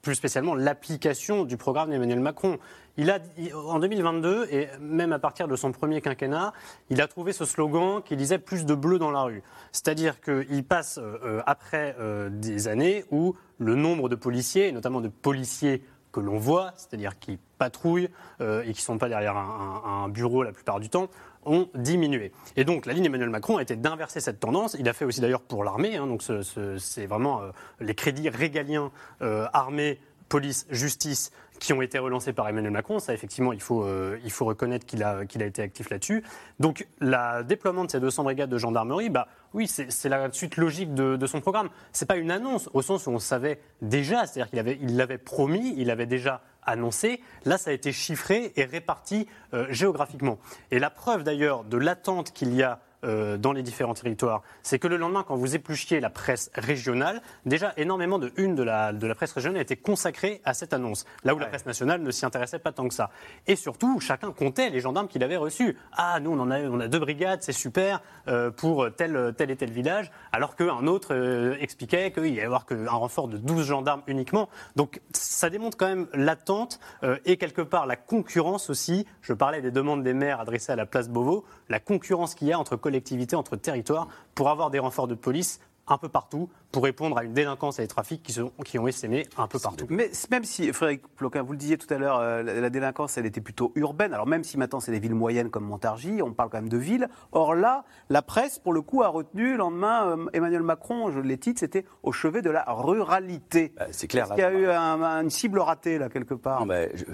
plus spécialement l'application du programme d'Emmanuel Macron. Il a, en 2022, et même à partir de son premier quinquennat, il a trouvé ce slogan qui disait plus de bleu dans la rue. C'est-à-dire qu'il passe euh, après euh, des années où le nombre de policiers, et notamment de policiers que l'on voit, c'est-à-dire qui patrouillent euh, et qui ne sont pas derrière un, bureau la plupart du temps, ont diminué. Et donc la ligne Emmanuel Macron a été d'inverser cette tendance. Il a fait aussi d'ailleurs pour l'armée, hein, donc c'est vraiment les crédits régaliens armée, police, justice qui ont été relancés par Emmanuel Macron. Ça, effectivement, il faut, euh, il faut reconnaître qu'il a, qu'il a été actif là-dessus. Donc, le déploiement de ces 200 brigades de gendarmerie, bah, oui, c'est la suite logique de, son programme. Ce n'est pas une annonce, au sens où on savait déjà, c'est-à-dire qu'il avait, il l'avait promis, il avait déjà annoncé. Là, ça a été chiffré et réparti euh, géographiquement. Et la preuve, d'ailleurs, de l'attente qu'il y a euh, dans les différents territoires, c'est que le lendemain, quand vous épluchiez la presse régionale, déjà énormément de une de la, de la presse régionale était consacrée à cette annonce, là où la presse nationale ne s'y intéressait pas tant que ça. Et surtout, chacun comptait les gendarmes qu'il avait reçus. Ah, nous, on, en a, on a deux brigades, c'est super, euh, pour tel, tel et tel village, alors qu'un autre euh, expliquait qu'il y allait avoir qu'un renfort de 12 gendarmes uniquement. Donc ça démontre quand même l'attente et quelque part la concurrence aussi. Je parlais des demandes des maires adressées à la place Beauvau, la concurrence qu'il y a entre collectivités, entre territoires, pour avoir des renforts de police un peu partout pour répondre à une délinquance et des trafics qui, sont, qui ont essaimé un peu partout. Mais même si, Frédéric Ploquin, vous le disiez tout à l'heure, euh, la, la délinquance, elle était plutôt urbaine. Alors même si maintenant c'est des villes moyennes comme Montargis, on parle quand même de villes. Or là, la presse, pour le coup, a retenu le lendemain euh, Emmanuel Macron, je les titre, c'était au chevet de la ruralité. Bah, c'est clair. Est-ce qu'il y a eu un- un- une cible ratée là quelque part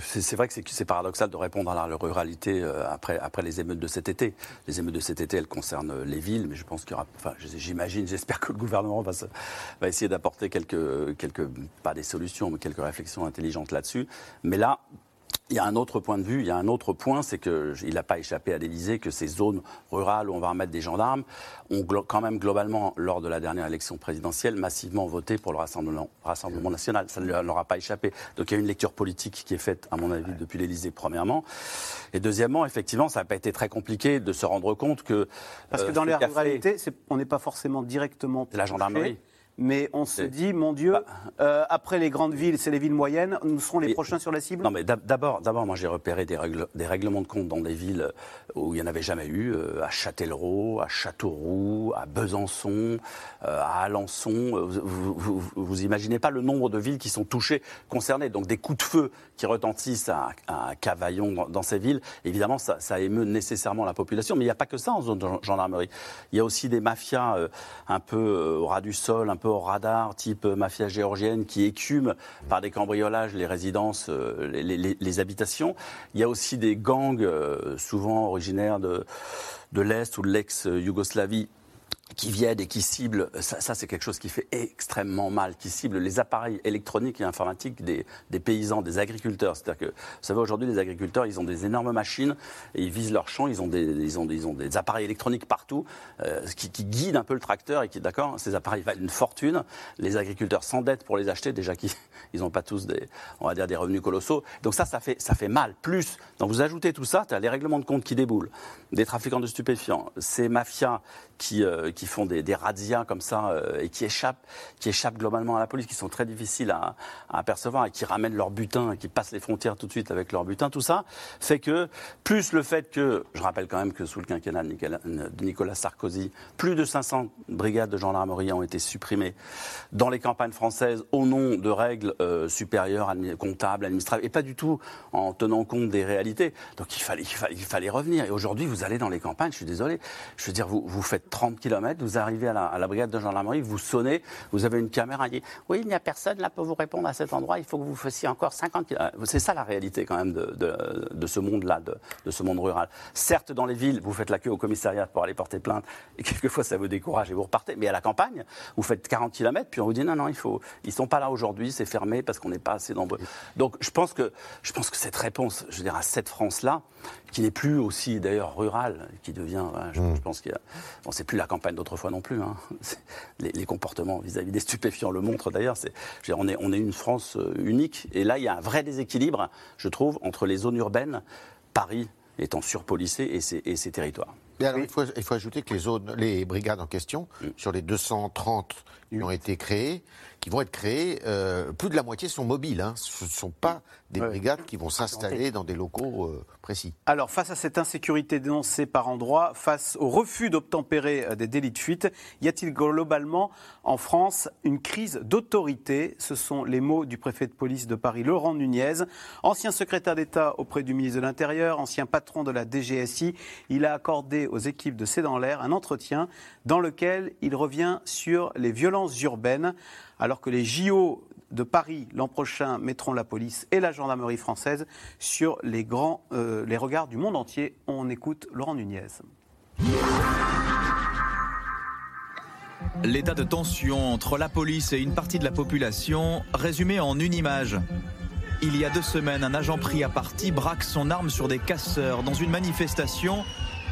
c'est vrai que c'est- paradoxal de répondre à la ruralité euh, après, après les émeutes de cet été. Les émeutes de cet été, elles concernent les villes, mais je pense qu'il y aura. Enfin, j'imagine, j'espère que le gouvernement va, essayer d'apporter quelques, quelques, pas des solutions, mais quelques réflexions intelligentes là-dessus. Mais là, il y a un autre point de vue, il y a un autre point, c'est qu'il n'a pas échappé à l'Élysée que ces zones rurales où on va remettre des gendarmes ont quand même globalement, lors de la dernière élection présidentielle, massivement voté pour le Rassemblement, Rassemblement national. Ça ne leur a pas échappé. Donc il y a une lecture politique qui est faite, à mon avis, depuis l'Élysée, premièrement. Et deuxièmement, effectivement, ça n'a pas été très compliqué de se rendre compte que... Parce que euh, dans ruralités, c'est- on n'est pas forcément directement. C'est la gendarmerie. Mais on se dit, mon Dieu, euh, après les grandes villes, c'est les villes moyennes, nous serons les Et- prochains sur la cible? Non, mais d'ab- d'abord, d'abord, moi j'ai repéré des, règlements de compte dans des villes où il n'y en avait jamais eu, euh, à Châtellerault, à Châteauroux, à Besançon, euh, à Alençon. Euh, Vous, vous, vous- vous imaginez pas le nombre de villes qui sont touchées, concernées. Donc des coups de feu qui retentissent à, à Cavaillon dans, dans ces villes, évidemment, ça, ça émeut nécessairement la population. Mais il n'y a pas que ça en zone de gendarmerie. Il y a aussi des mafias euh, un peu euh, au ras du sol, un peu radar, type euh, mafia géorgienne, qui écument par des cambriolages les résidences, euh, les habitations. Il y a aussi des gangs, euh, souvent originaires de, de l'Est ou de l'ex-Yougoslavie, qui viennent et qui ciblent, ça, ça, c'est quelque chose qui fait extrêmement mal, qui ciblent les appareils électroniques et informatiques des, des paysans, des agriculteurs. C'est-à-dire que, vous savez, aujourd'hui, les agriculteurs, ils ont des énormes machines et ils visent leurs champs, ils ont des, ils ont, ils ont des appareils électroniques partout euh, qui, qui guident un peu le tracteur et qui, d'accord, ces appareils valent une fortune. Les agriculteurs s'endettent pour les acheter, déjà qu'ils ils n'ont pas tous des, on va dire, des revenus colossaux. Donc ça, ça fait, ça fait mal. Plus, donc vous ajoutez tout ça, tu as les règlements de compte qui déboulent, des trafiquants de stupéfiants, ces mafias qui, euh, qui font des, des comme ça euh, et qui échappent, globalement à la police, qui sont très difficiles à, à apercevoir et qui ramènent leur butin, et qui passent les frontières tout de suite avec leur butin, tout ça fait que, plus le fait que, je rappelle quand même que sous le quinquennat de Nicolas, Sarkozy, plus de 500 brigades de gendarmerie ont été supprimées dans les campagnes françaises au nom de règles euh, supérieures, comptables, administratives, et pas du tout en tenant compte des réalités. Donc il fallait, revenir. Et aujourd'hui, vous allez dans les campagnes, je suis désolé, je veux dire, vous faites 30 km, vous arrivez à la, à la brigade de gendarmerie, vous sonnez, vous avez une caméra, qui dit Oui, il n'y a personne là pour vous répondre à cet endroit, il faut que vous fassiez encore 50 km. C'est ça la réalité quand même de, de- de ce monde-là, de, de ce monde rural. Certes, dans les villes, vous faites la queue au commissariat pour aller porter plainte, et quelquefois ça vous décourage et vous repartez. Mais à la campagne, vous faites 40 km, puis on vous dit non, non, il faut, ils sont pas là aujourd'hui, c'est fermé parce qu'on n'est pas assez nombreux. Donc je pense que, je pense que cette réponse, je veux dire, à cette France-là, qui n'est plus aussi d'ailleurs rurale, qui devient, hein, je, je pense qu'il y a, bon, c'est plus la campagne d'autrefois non plus. hein. Les, les comportements vis-à-vis des stupéfiants le montrent d'ailleurs. C'est, on est, on est une France euh, unique, et là il y a un vrai déséquilibre, je trouve, entre les zones urbaines, Paris étant surpolicé et ses, et ses territoires. Alors, il, faut, il faut ajouter que les, zones, les brigades en question, sur les 230 qui ont été créées, qui vont être créées, euh, plus de la moitié sont mobiles. hein. Ce ne sont pas des brigades qui vont s'installer dans des locaux euh, précis. Alors, face à cette insécurité dénoncée par endroits, face au refus d'obtempérer euh, des délits de fuite, y a-t-il globalement en France une crise d'autorité? Ce sont les mots du préfet de police de Paris, Laurent Nunez, ancien secrétaire d'État auprès du ministre de l'Intérieur, ancien patron de la DGSI. Il a accordé aux équipes de C'est dans l'air un entretien dans lequel il revient sur les violences urbaines, alors que les JO de Paris l'an prochain mettront la police et la gendarmerie française sur euh, les regards du monde entier. On écoute Laurent Nunez. L'état de tension entre la police et une partie de la population, résumé en une image. Il y a deux semaines, un agent pris à partie braque son arme sur des casseurs dans une manifestation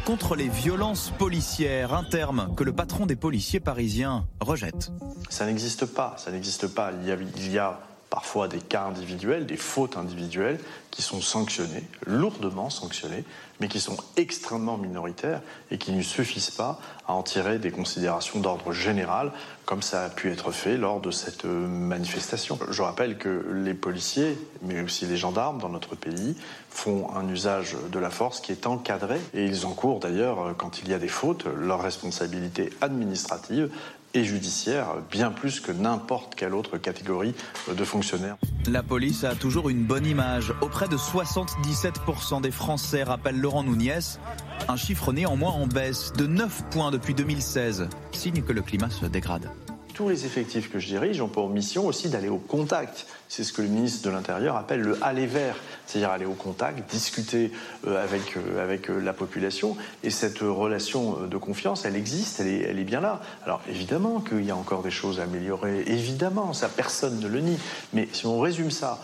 contre les violences policières, un terme que le patron des policiers parisiens rejette. Ça n'existe pas, ça n'existe pas. Il y, a, parfois des cas individuels, des fautes individuelles qui sont sanctionnées, lourdement sanctionnées, mais qui sont extrêmement minoritaires et qui ne suffisent pas à en tirer des considérations d'ordre général, comme ça a pu être fait lors de cette euh, manifestation. Je rappelle que les policiers, mais aussi les gendarmes dans notre pays, font un usage de la force qui est encadré et ils encourent d'ailleurs, euh, quand il y a des fautes, leur responsabilité administrative et judiciaire, bien plus que n'importe quelle autre catégorie de fonctionnaires. La police a toujours une bonne image. Auprès de 77% des Français, rappelle Laurent Nouniès, un chiffre néanmoins en baisse de 9 points depuis 2016, signe que le climat se dégrade tous les effectifs que je dirige ont pour mission aussi d'aller au contact. C'est ce que le ministre de l'Intérieur appelle le aller vers, c'est-à-dire aller au contact, discuter euh, avec, euh, avec euh, la population. Et cette relation de confiance, elle existe, elle est, elle est bien là. Alors évidemment qu'il y a encore des choses à améliorer, évidemment, ça personne ne le nie. Mais si on résume ça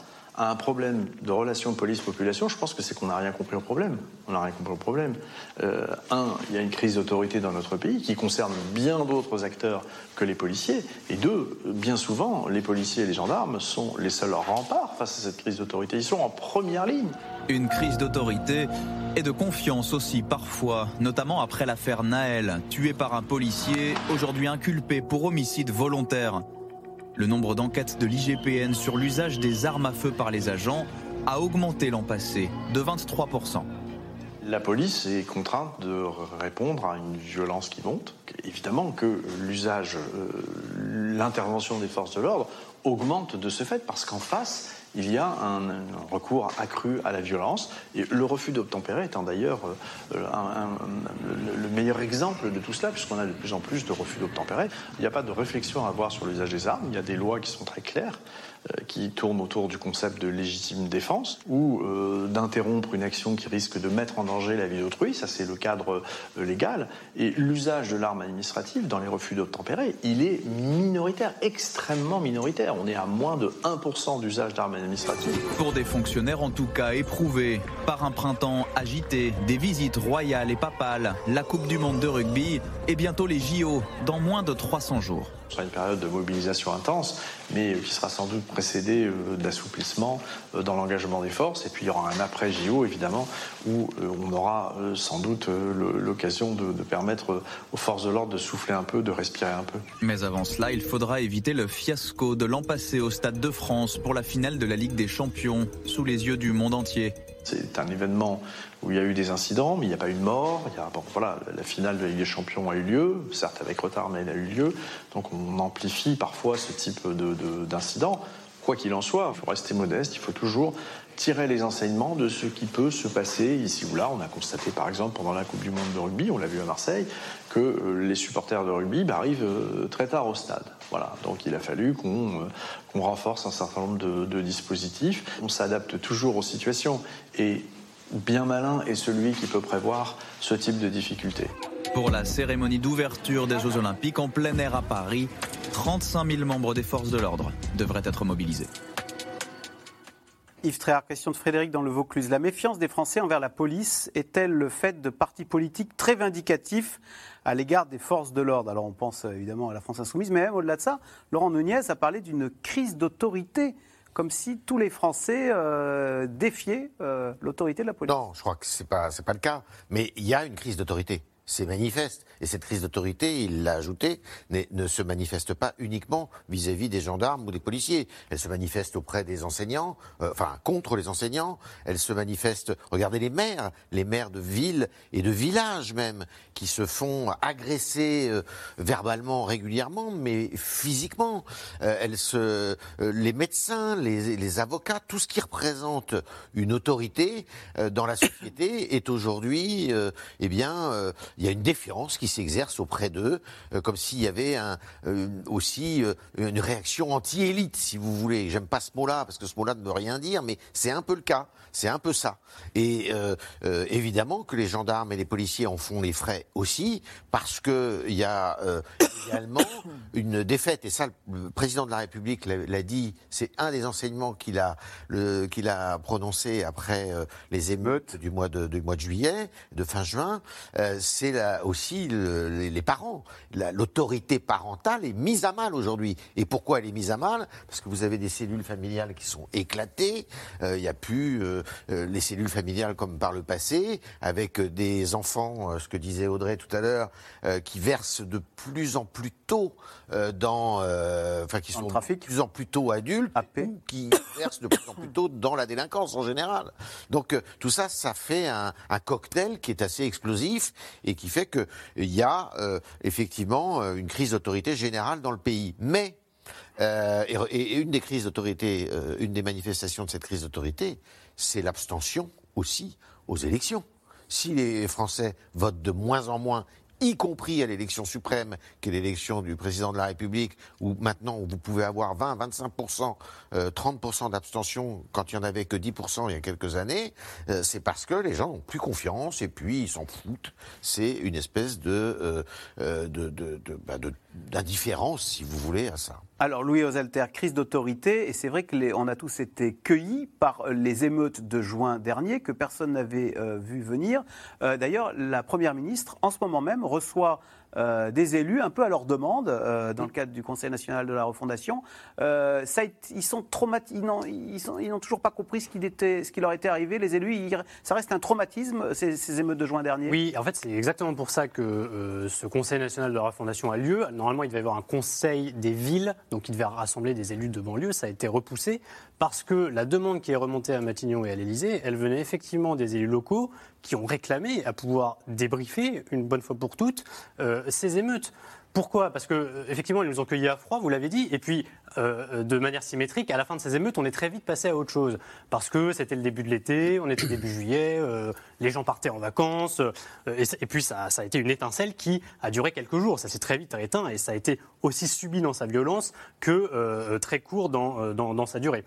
un problème de relation police-population, je pense que c'est qu'on n'a rien compris au problème. On n'a rien compris au problème. Euh, un, il y a une crise d'autorité dans notre pays qui concerne bien d'autres acteurs que les policiers. Et deux, bien souvent, les policiers et les gendarmes sont les seuls remparts face à cette crise d'autorité. Ils sont en première ligne. Une crise d'autorité et de confiance aussi parfois, notamment après l'affaire Naël, tué par un policier, aujourd'hui inculpé pour homicide volontaire. Le nombre d'enquêtes de l'IGPN sur l'usage des armes à feu par les agents a augmenté l'an passé de 23%. La police est contrainte de répondre à une violence qui monte. Évidemment que l'usage, euh, l'intervention des forces de l'ordre augmente de ce fait parce qu'en face, il y a un, recours accru à la violence. Et le refus d'obtempérer étant d'ailleurs euh, le meilleur exemple de tout cela, puisqu'on a de plus en plus de refus d'obtempérer. Il n'y a pas de réflexion à avoir sur l'usage des armes. Il y a des lois qui sont très claires. Euh, qui tourne autour du concept de légitime défense ou euh, d'interrompre une action qui risque de mettre en danger la vie d'autrui, ça c'est le cadre euh, légal. Et l'usage de l'arme administrative dans les refus d'obtempérer, il est minoritaire, extrêmement minoritaire. On est à moins de 1% d'usage d'armes administratives. Pour des fonctionnaires en tout cas éprouvés par un printemps agité, des visites royales et papales, la Coupe du Monde de rugby et bientôt les JO dans moins de 300 jours. Ce sera une période de mobilisation intense, mais qui sera sans doute précédée euh, d'assouplissement euh, dans l'engagement des forces. Et puis il y aura un après JO, évidemment, où euh, on aura sans doute l'occasion de, de permettre aux forces de l'ordre de souffler un peu, de respirer un peu. Mais avant cela, il faudra éviter le fiasco de l'an passé au Stade de France pour la finale de la Ligue des Champions, sous les yeux du monde entier. C'est un événement où il y a eu des incidents, mais il n'y a pas eu de mort. Il y a, voilà, la finale de la Ligue des Champions a eu lieu, certes avec retard, mais elle a eu lieu. Donc on amplifie parfois ce type d'incident. De, Quoi qu'il en soit, il faut rester modeste, il faut toujours tirer les enseignements de ce qui peut se passer ici ou là. On a constaté par exemple pendant la Coupe du Monde de rugby, on l'a vu à Marseille, que euh, les supporters de rugby bah, arrivent euh, très tard au stade. Voilà, donc il a fallu qu'on euh, renforce un certain nombre de, de dispositifs. On s'adapte toujours aux situations et bien malin est celui qui peut prévoir ce type de difficultés. Pour la cérémonie d'ouverture des Jeux Olympiques en plein air à Paris, 35 000 membres des forces de l'ordre devraient être mobilisés. Yves Tréhard, question de Frédéric dans le Vaucluse. La méfiance des Français envers la police est-elle le fait de partis politiques très vindicatifs à l'égard des forces de l'ordre? Alors on pense évidemment à la France insoumise, mais même au-delà de ça, Laurent Nunez a parlé d'une crise d'autorité comme si tous les Français euh, défiaient euh, l'autorité de la police. Non, je crois que ce n'est pas, pas le cas. Mais il y a une crise d'autorité c'est manifeste. Et cette crise d'autorité, il l'a ajouté, ne se manifeste pas uniquement vis-à-vis des gendarmes ou des policiers. Elle se manifeste auprès des enseignants, euh, enfin contre les enseignants. Elle se manifeste, regardez les maires, les maires de villes et de villages même, qui se font agresser euh, verbalement régulièrement, mais physiquement. Euh, elle se, les médecins, les, les, avocats, tout ce qui représente une autorité dans la société est aujourd'hui, eh bien, il y a une défiance qui s'exerce auprès d'eux, euh, comme s'il y avait un, euh, aussi euh, une réaction anti-élite, si vous voulez. J'aime pas ce mot-là, parce que ce mot-là ne veut rien dire, mais c'est un peu le cas. C'est un peu ça. Et évidemment que les gendarmes et les policiers en font les frais aussi, parce qu'il y a également une défaite. Et ça, le président de la République l'a dit, c'est un des enseignements qu'il a, qu'il a prononcé après les émeutes du mois de, du mois de juillet, de fin juin. c'est aussi les parents. L'autorité parentale est mise à mal aujourd'hui. Et pourquoi elle est mise à mal? Parce que vous avez des cellules familiales qui sont éclatées. Euh, il n'y a plus euh, euh, les cellules familiales comme par le passé, avec des enfants, ce que disait Audrey tout à l'heure, qui versent de plus en plus tôt dans, enfin qui sont de plus en plus tôt adultes, ou qui versent de plus en plus tôt dans la délinquance en général. Donc tout ça, ça fait un, un cocktail qui est assez explosif. Et et qui fait qu'il y a effectivement une crise d'autorité générale dans le pays. Mais et, une des crises d'autorité, une des manifestations de cette crise d'autorité, c'est l'abstention aussi aux élections. Si les Français votent de moins en moins, y compris à l'élection suprême, qui est l'élection du président de la République, où maintenant vous pouvez avoir 20, 25%, 30% d'abstention quand il n'y en avait que 10% il y a quelques années, euh, c'est parce que les gens n'ont plus confiance et puis ils s'en foutent. C'est une espèce de, euh, euh, bah, d'indifférence, si vous voulez, à ça. Alors, Louis Osalter, crise d'autorité, et c'est vrai qu'on a tous été cueillis par les émeutes de juin dernier que personne n'avait vu venir. D'ailleurs, la Première ministre, en ce moment même, reçoit euh, des élus, un peu à leur demande, euh, dans le cadre du Conseil national de la refondation. Euh, ils sont traumatisés, ils n'ont toujours pas compris ce qui, était, ce qui leur était arrivé. Les élus, ça reste un traumatisme, ces, émeutes de juin dernier. Oui, en fait, c'est exactement pour ça que ce Conseil national de la refondation a lieu. Normalement, il devait y avoir un Conseil des villes, donc il devait rassembler des élus de banlieue. Ça a été repoussé parce que la demande qui est remontée à Matignon et à l'Élysée, elle venait effectivement des élus locaux qui ont réclamé à pouvoir débriefer une bonne fois pour toutes euh, ces émeutes. Pourquoi? Parce que euh, effectivement, ils nous ont cueillis à froid, vous l'avez dit, et puis euh, de manière symétrique, à la fin de ces émeutes, on est très vite passé à autre chose, parce que c'était le début de l'été, on était début juillet, les gens partaient en vacances, et, puis ça, a été une étincelle qui a duré quelques jours. Ça s'est très vite éteint, et ça a été aussi subi dans sa violence que très court dans, dans, dans sa durée.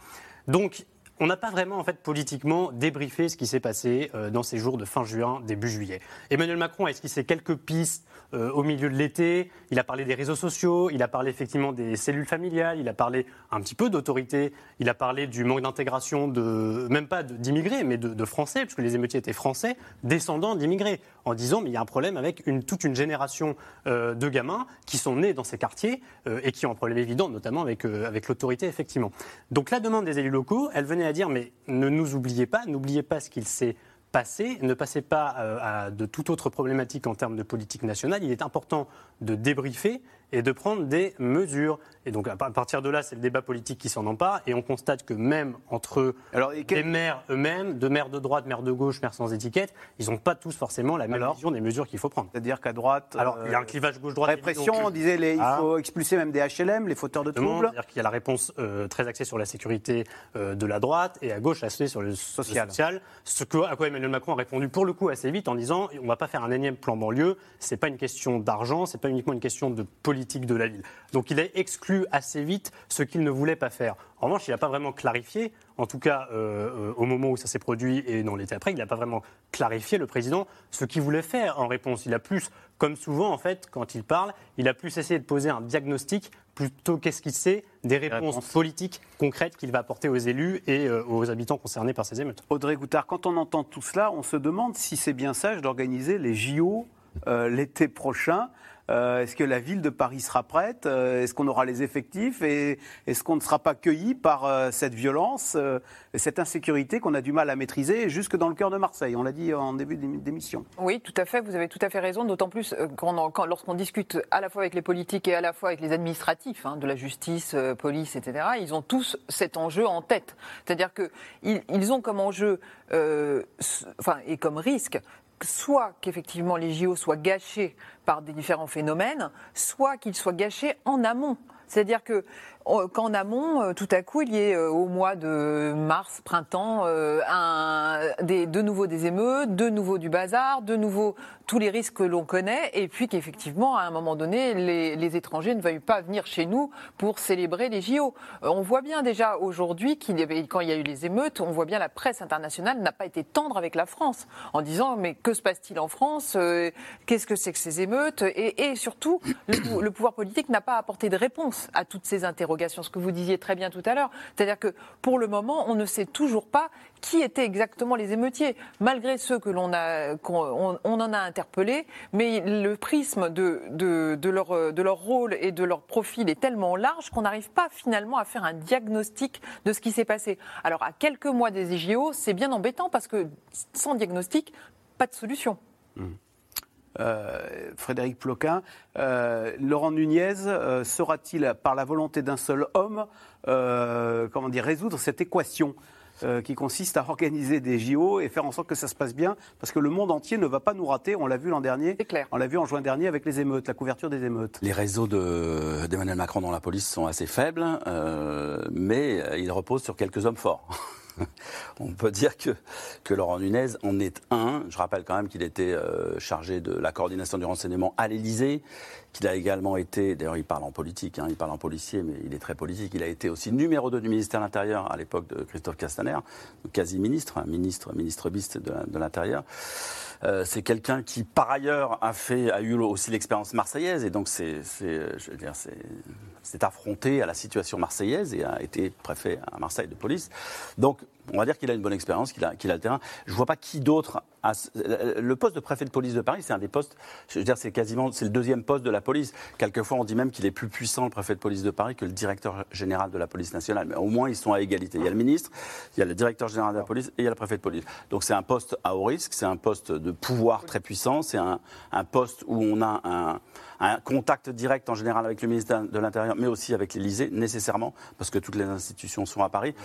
Donc on n'a pas vraiment, en fait, politiquement débriefé ce qui s'est passé euh, dans ces jours de fin juin, début juillet. Emmanuel Macron a esquissé quelques pistes euh, au milieu de l'été. Il a parlé des réseaux sociaux, il a parlé effectivement des cellules familiales, il a parlé un petit peu d'autorité, il a parlé du manque d'intégration de, même pas d'immigrés, mais de, Français, puisque les émeutiers étaient français, descendants d'immigrés, en disant mais il y a un problème avec toute une génération euh, de gamins qui sont nés dans ces quartiers et qui ont un problème évident, notamment avec, avec l'autorité, effectivement. Donc la demande des élus locaux, elle venait à dire mais ne nous oubliez pas, n'oubliez pas ce qu'il s'est passé, ne passez pas euh, à de toute autre problématique en termes de politique nationale. Il est important de débriefer et de prendre des mesures. Et donc à partir de là, c'est le débat politique qui s'en empare, et on constate que même entre Alors, les maires eux-mêmes, de maires de droite, maires de gauche, maires sans étiquette, ils n'ont pas tous forcément la même vision des mesures qu'il faut prendre. C'est-à-dire qu'à droite, alors il y a un euh, clivage gauche-droite. Répression, on disait les, il ah. faut expulser même des HLM, les fauteurs de troubles. C'est-à-dire qu'il y a la réponse euh, très axée sur la sécurité euh, de la droite et à gauche axée sur le social. Ce que, à quoi Emmanuel Macron a répondu pour le coup assez vite en disant on ne va pas faire un énième plan banlieue, c'est pas une question d'argent, c'est pas uniquement une question de politique de la ville. Donc il a exclu assez vite ce qu'il ne voulait pas faire. En revanche, il n'a pas vraiment clarifié, en tout cas euh, euh, au moment où ça s'est produit et dans l'été après, il n'a pas vraiment clarifié, le président, ce qu'il voulait faire en réponse. Il a plus, comme souvent en fait, quand il parle, il a plus essayé de poser un diagnostic plutôt qu'esquisser des réponses politiques concrètes qu'il va apporter aux élus et euh, aux habitants concernés par ces émeutes. Audrey Goutard, quand on entend tout cela, on se demande si c'est bien sage d'organiser les JO l'été prochain. Euh, est-ce que la ville de Paris sera prête? Euh, Est-ce qu'on aura les effectifs? Et est-ce qu'on ne sera pas cueilli par euh, cette violence, cette insécurité qu'on a du mal à maîtriser jusque dans le cœur de Marseille? On l'a dit en début d'émission. Oui, tout à fait. Vous avez tout à fait raison. D'autant plus quand, lorsqu'on discute à la fois avec les politiques et à la fois avec les administratifs, hein, de la justice, police, etc. Ils ont tous cet enjeu en tête. C'est-à-dire qu'ils ils ont comme enjeu, enfin, et comme risque, soit qu'effectivement les JO soient gâchés par des différents phénomènes, soit qu'ils soient gâchés en amont. C'est-à-dire que qu'en amont, euh, tout à coup, il y ait euh, au mois de mars, printemps, euh, de nouveau des émeutes, de nouveau du bazar, de nouveau tous les risques que l'on connaît, et puis qu'effectivement, à un moment donné, les, étrangers ne veuillent pas venir chez nous pour célébrer les JO. on voit bien déjà aujourd'hui quand il y a eu les émeutes, on voit bien la presse internationale n'a pas été tendre avec la France en disant mais que se passe-t-il en France Qu'est-ce que c'est que ces émeutes et, surtout, le pouvoir politique n'a pas apporté de réponse à toutes ces interrogations ce que vous disiez très bien tout à l'heure. C'est-à-dire que pour le moment, on ne sait toujours pas qui étaient exactement les émeutiers, malgré ceux que l'on a, qu'on, on, en a interpellés, mais le prisme de, leur, de leur rôle et de leur profil est tellement large qu'on n'arrive pas finalement à faire un diagnostic de ce qui s'est passé. Alors à quelques mois des IGO, c'est bien embêtant parce que sans diagnostic, pas de solution. Mmh. Euh, Frédéric Ploquin. Euh, Laurent Nunez euh, sera-t-il, par la volonté d'un seul homme, comment dire, résoudre cette équation euh, qui consiste à organiser des JO et faire en sorte que ça se passe bien, parce que le monde entier ne va pas nous rater. On l'a vu l'an dernier. clair. On l'a vu en juin dernier avec les émeutes, la couverture des émeutes. Les réseaux d'Emmanuel Macron dans la police sont assez faibles, euh, mais ils reposent sur quelques hommes forts. On peut dire que, Laurent Nunez en est un. Je rappelle quand même qu'il était euh, chargé de la coordination du renseignement à l'Élysée, qu'il a également été, d'ailleurs il parle en politique, hein, il parle en policier, mais il est très politique, il a été aussi numéro 2 du ministère de l'Intérieur à l'époque de Christophe Castaner, quasi-ministre, hein, ministre, ministre biste de l'Intérieur. Euh, c'est quelqu'un qui, par ailleurs, a, fait, a eu aussi l'expérience marseillaise, et donc c'est, affronté à la situation marseillaise et a été préfet à Marseille de police. Donc, on va dire qu'il a une bonne expérience, qu'il a, qu'il a le terrain. Je ne vois pas qui d'autre a. Le poste de préfet de police de Paris, c'est un des postes. Je veux dire, c'est quasiment c'est le deuxième poste de la police. Quelquefois, on dit même qu'il est plus puissant, le préfet de police de Paris, que le directeur général de la police nationale. Mais au moins, ils sont à égalité. Il y a le ministre, il y a le directeur général de la police et il y a le préfet de police. Donc, c'est un poste à haut risque, c'est un poste de pouvoir très puissant, c'est un poste où on a un un contact direct en général avec le ministre de l'Intérieur, mais aussi avec l'Élysée, nécessairement, parce que toutes les institutions sont à Paris.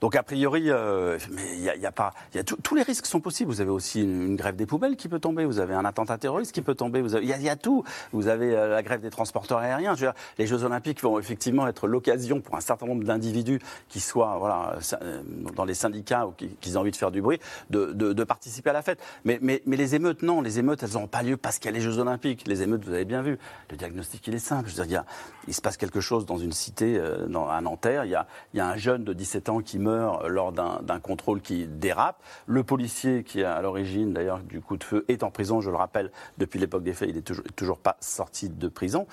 Donc a priori, euh, il y, a, pas, y a tous les risques sont possibles. Vous avez aussi une, grève des poubelles qui peut tomber, vous avez un attentat terroriste qui peut tomber, il y, a tout. Vous avez euh, la grève des transporteurs aériens. Je veux dire, les Jeux Olympiques vont effectivement être l'occasion pour un certain nombre d'individus qui soient voilà, euh, dans les syndicats ou qui, ont envie de faire du bruit, de, participer à la fête. Mais, mais, mais les émeutes, non, les émeutes, elles n'auront pas lieu parce qu'il y a les Jeux Olympiques. Les émeutes, vous avez bien vu, le diagnostic, il est simple. Je veux dire, il, se passe quelque chose dans une cité, euh, dans, à Nanterre. Il y, a, il y, a, un jeune de 17 ans qui meurt lors d'un contrôle qui dérape. Le policier qui est à l'origine, d'ailleurs, du coup de feu est en prison. Je le rappelle, depuis l'époque des faits, il n'est toujours, toujours, pas sorti de prison.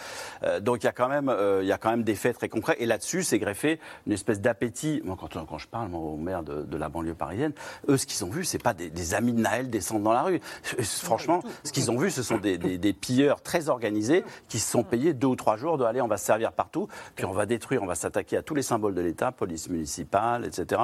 Euh, donc il y, a quand même, euh, il y a quand même des faits très concrets. Et là-dessus, c'est greffé une espèce d'appétit. Moi, quand, quand, je parle moi, aux maires de, de, la banlieue parisienne, eux, ce qu'ils ont vu, c'est pas des, des, amis de Naël descendre dans la rue. Franchement, ce qu'ils ont vu, ce sont des, des pilleurs très organisés qui se sont payés deux ou trois jours de aller, on va se servir partout, puis on va détruire, on va s'attaquer à tous les symboles de l'État, police municipale, etc.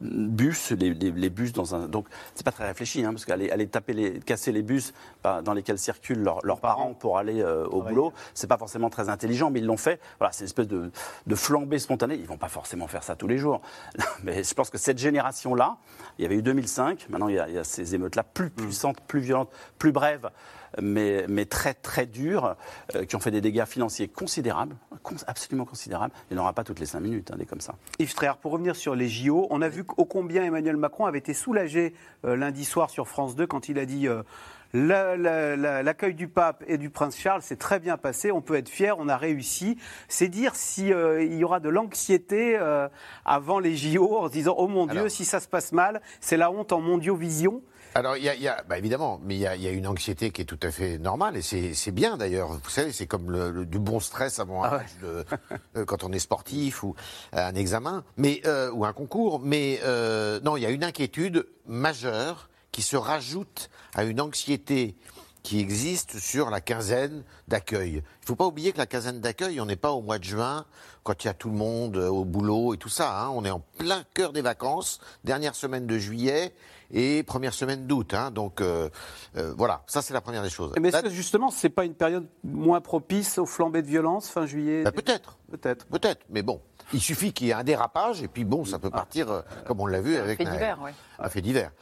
Bus, les, les, bus dans un. Donc c'est pas très réfléchi, hein, parce qu'aller aller taper les, casser les bus dans lesquels circulent leurs parents pour aller euh, au boulot, c'est pas forcément très intelligent, mais ils l'ont fait. Voilà, c'est une espèce de, de flambée spontanée. Ils vont pas forcément faire ça tous les jours, mais je pense que cette génération-là, il y avait eu 2005, maintenant il y a, il y a ces émeutes-là plus mmh. puissantes, plus violentes, plus brèves mais, mais très très durs, euh, qui ont fait des dégâts financiers considérables, absolument considérables. Il n'y en aura pas toutes les cinq minutes, hein, des comme ça. Yves Tréhard, pour revenir sur les JO, on a vu ô combien Emmanuel Macron avait été soulagé euh, lundi soir sur France 2 quand il a dit... Euh, L'accueil du pape et du prince Charles s'est très bien passé. On peut être fier, on a réussi. C'est dire s'il y aura de l'anxiété avant les JO en se disant Oh mon Dieu, si ça se passe mal, c'est la honte en mondiovision. Alors, il y a, bah, évidemment, mais il y, a, une anxiété qui est tout à fait normale, et c'est bien d'ailleurs. Vous savez, c'est comme le, du bon stress avant ah match de, euh, quand on est sportif ou un examen, mais euh, ou un concours. Mais euh, non, il y a une inquiétude majeure qui se rajoute à une anxiété qui existe sur la quinzaine d'accueil. Il ne faut pas oublier que la quinzaine d'accueil, on n'est pas au mois de juin, quand il y a tout le monde au boulot et tout ça. Hein. On est en plein cœur des vacances, dernière semaine de juillet, et première semaine d'août. Hein, donc euh, euh, voilà, ça c'est la première des choses. Mais est-ce que justement, ce n'est pas une période moins propice aux flambées de violence fin juillet bah, Peut-être. Peut-être. Peut-être. Mais bon, il suffit qu'il y ait un dérapage et puis bon, ça peut partir euh, comme on l'a vu avec. Un fait divers, oui. Un fait divers.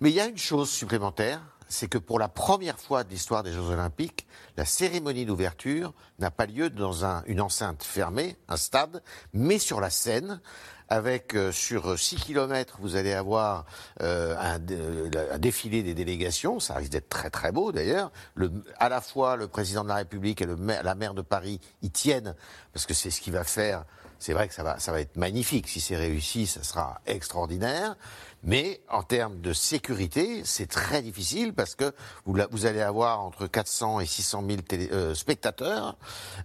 Mais il y a une chose supplémentaire, c'est que pour la première fois de l'histoire des Jeux Olympiques, la cérémonie d'ouverture n'a pas lieu dans une enceinte fermée, un stade, mais sur la scène, avec euh, sur 6 km, vous allez avoir euh, un, défilé des délégations, ça risque d'être très très beau d'ailleurs. À la fois le président de la République et la maire de Paris y tiennent, parce que c'est ce qui va faire c'est vrai que ça va, ça va être magnifique. Si c'est réussi, ça sera extraordinaire. Mais en termes de sécurité, c'est très difficile parce que vous, allez avoir entre 400 et 600 000 euh, spectateurs.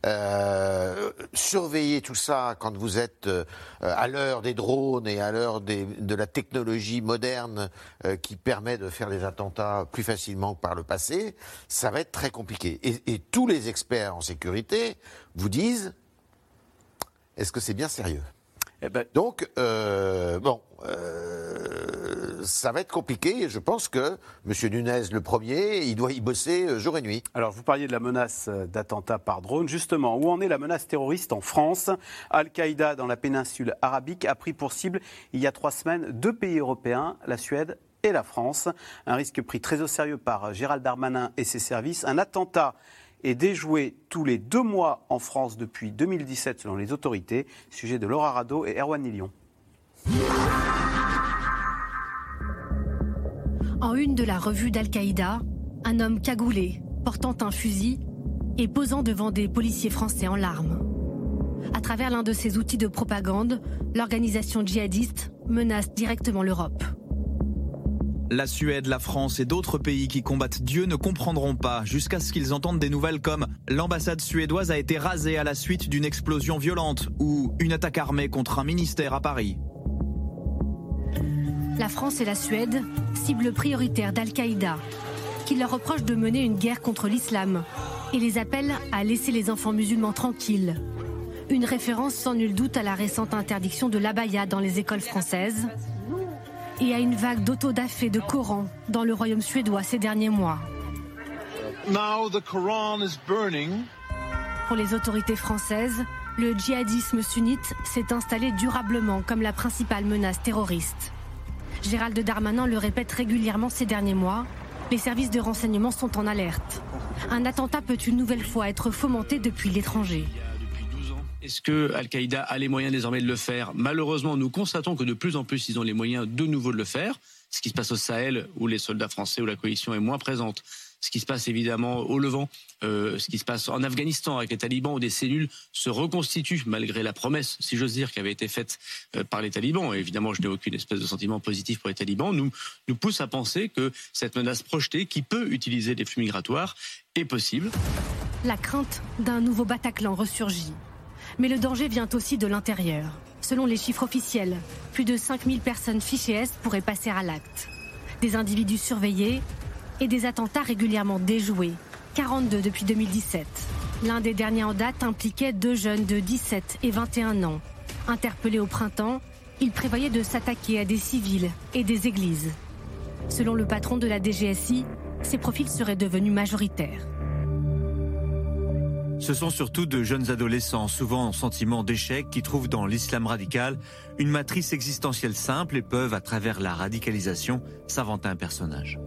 Euh, surveiller tout ça quand vous êtes euh, à l'heure des drones et à l'heure de la technologie moderne euh, qui permet de faire des attentats plus facilement que par le passé, ça va être très compliqué. Et, et tous les experts en sécurité vous disent est-ce que c'est bien sérieux? Eh ben, Donc, euh, bon, euh, ça va être compliqué. Et je pense que M. Nunez, le premier, il doit y bosser euh, jour et nuit. Alors, vous parliez de la menace d'attentat par drone. Justement, où en est la menace terroriste en France? Al-Qaïda, dans la péninsule arabique, a pris pour cible, il y a trois semaines, deux pays européens, la Suède et la France. Un risque pris très au sérieux par Gérald Darmanin et ses services. Un attentat est déjoué tous les deux mois en France depuis 2017 selon les autorités. Sujet de Laura Rado et Erwan Nilion. En une de la revue d'Al-Qaïda, un homme cagoulé, portant un fusil et posant devant des policiers français en larmes. À travers l'un de ses outils de propagande, l'organisation djihadiste menace directement l'Europe. La Suède, la France et d'autres pays qui combattent Dieu ne comprendront pas jusqu'à ce qu'ils entendent des nouvelles comme l'ambassade suédoise a été rasée à la suite d'une explosion violente ou une attaque armée contre un ministère à Paris. La France et la Suède, cibles prioritaires d'Al-Qaïda, qui leur reproche de mener une guerre contre l'islam et les appelle à laisser les enfants musulmans tranquilles. Une référence sans nul doute à la récente interdiction de l'abaya dans les écoles françaises et à une vague d'autodafé de Coran dans le royaume suédois ces derniers mois. Pour les autorités françaises, le djihadisme sunnite s'est installé durablement comme la principale menace terroriste. Gérald Darmanin le répète régulièrement ces derniers mois, les services de renseignement sont en alerte. Un attentat peut une nouvelle fois être fomenté depuis l'étranger. Est-ce que Al-Qaïda a les moyens désormais de le faire? Malheureusement, nous constatons que de plus en plus, ils ont les moyens de nouveau de le faire. Ce qui se passe au Sahel, où les soldats français ou la coalition est moins présente. Ce qui se passe évidemment au Levant, euh, ce qui se passe en Afghanistan avec les talibans, où des cellules se reconstituent malgré la promesse, si j'ose dire, qui avait été faite euh, par les talibans. Et évidemment, je n'ai aucune espèce de sentiment positif pour les talibans. Nous, nous pousse à penser que cette menace projetée, qui peut utiliser des flux migratoires, est possible. La crainte d'un nouveau Bataclan ressurgit. Mais le danger vient aussi de l'intérieur. Selon les chiffres officiels, plus de 5000 personnes fichées S pourraient passer à l'acte. Des individus surveillés et des attentats régulièrement déjoués. 42 depuis 2017. L'un des derniers en date impliquait deux jeunes de 17 et 21 ans. Interpellés au printemps, ils prévoyaient de s'attaquer à des civils et des églises. Selon le patron de la DGSI, ces profils seraient devenus majoritaires. Ce sont surtout de jeunes adolescents, souvent en sentiment d'échec, qui trouvent dans l'islam radical une matrice existentielle simple et peuvent, à travers la radicalisation, s'inventer un personnage.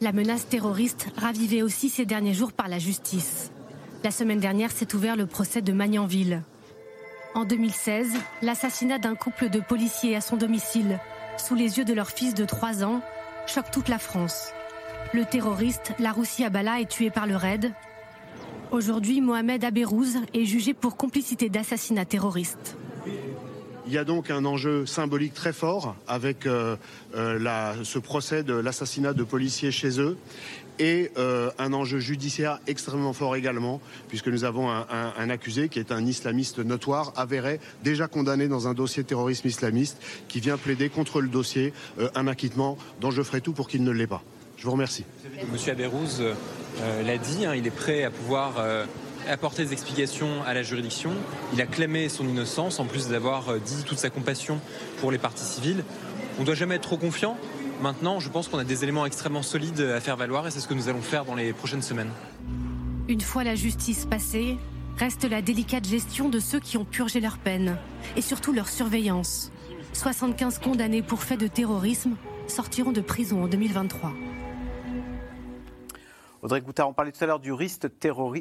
La menace terroriste ravivée aussi ces derniers jours par la justice. La semaine dernière s'est ouvert le procès de Magnanville. En 2016, l'assassinat d'un couple de policiers à son domicile, sous les yeux de leur fils de 3 ans, choque toute la France. Le terroriste, Laroussi Abala, est tué par le raid, Aujourd'hui, Mohamed Abérouz est jugé pour complicité d'assassinat terroriste. Il y a donc un enjeu symbolique très fort avec euh, euh, ce procès de l'assassinat de policiers chez eux et euh, un enjeu judiciaire extrêmement fort également, puisque nous avons un, accusé qui est un islamiste notoire, avéré, déjà condamné dans un dossier terrorisme islamiste, qui vient plaider contre le dossier un acquittement dont je ferai tout pour qu'il ne l'ait pas. Je vous remercie. Monsieur Aberouz euh, l'a dit, hein, il est prêt à pouvoir euh, apporter des explications à la juridiction. Il a clamé son innocence, en plus d'avoir euh, dit toute sa compassion pour les parties civiles. On ne doit jamais être trop confiant. Maintenant, je pense qu'on a des éléments extrêmement solides à faire valoir et c'est ce que nous allons faire dans les prochaines semaines. Une fois la justice passée, reste la délicate gestion de ceux qui ont purgé leur peine et surtout leur surveillance. 75 condamnés pour faits de terrorisme sortiront de prison en 2023. Audrey Goutard, on parlait tout à l'heure du risque,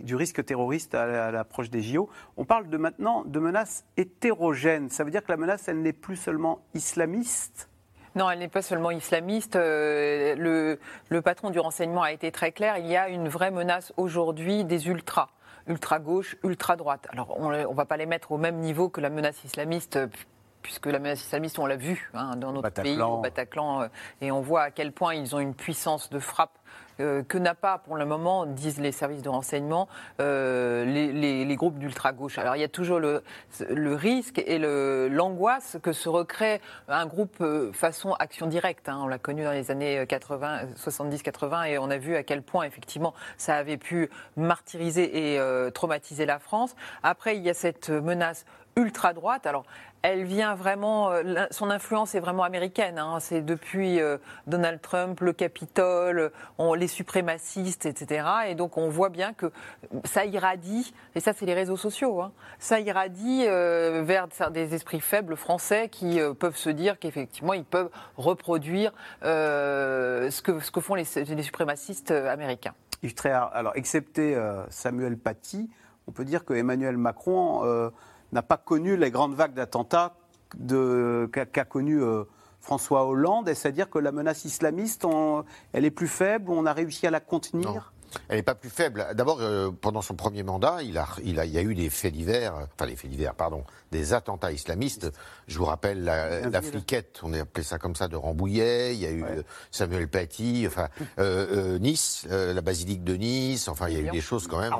du risque terroriste à l'approche des JO. On parle de maintenant de menaces hétérogènes. Ça veut dire que la menace, elle n'est plus seulement islamiste? Non, elle n'est pas seulement islamiste. Euh, le, le, patron du renseignement a été très clair. Il y a une vraie menace aujourd'hui des ultras, ultra-gauche, ultra-droite. Alors, on ne va pas les mettre au même niveau que la menace islamiste puisque la menace islamiste, on l'a vu hein, dans notre pays, au Bataclan, euh, et on voit à quel point ils ont une puissance de frappe euh, que n'a pas pour le moment, disent les services de renseignement, euh, les, groupes d'ultra-gauche. Alors il y a toujours le, risque et l'angoisse que se recrée un groupe euh, façon action directe. Hein. On l'a connu dans les années 70-80 et on a vu à quel point effectivement ça avait pu martyriser et traumatiser la France. Après, il y a cette menace ultra droite. Alors, elle vient vraiment, euh, son influence est vraiment américaine. Hein. C'est depuis euh, Donald Trump, le Capitole, les suprémacistes, etc. Et donc on voit bien que ça irradie, et ça c'est les réseaux sociaux, hein, ça irradie euh, vers des esprits faibles français qui peuvent se dire qu'effectivement ils peuvent reproduire ce, que, ce que font les, suprémacistes américains. Yves alors excepté Samuel Paty, on peut dire que Emmanuel Macron n'a pas connu les grandes vagues d'attentats qu'a connu euh, François Hollande. Est-ce à dire que la menace islamiste, elle est plus faible, on a réussi à la contenir? Elle n'est pas plus faible. D'abord, euh, pendant son premier mandat, il, a, il, a, il y a eu des faits divers, enfin des faits divers, pardon, des attentats islamistes. Je vous rappelle la, fliquette, on a appelé ça comme ça, de Rambouillet. Il y a eu euh, Samuel Paty, enfin euh, Nice, la basilique de Nice. Enfin, il y a eu des choses quand même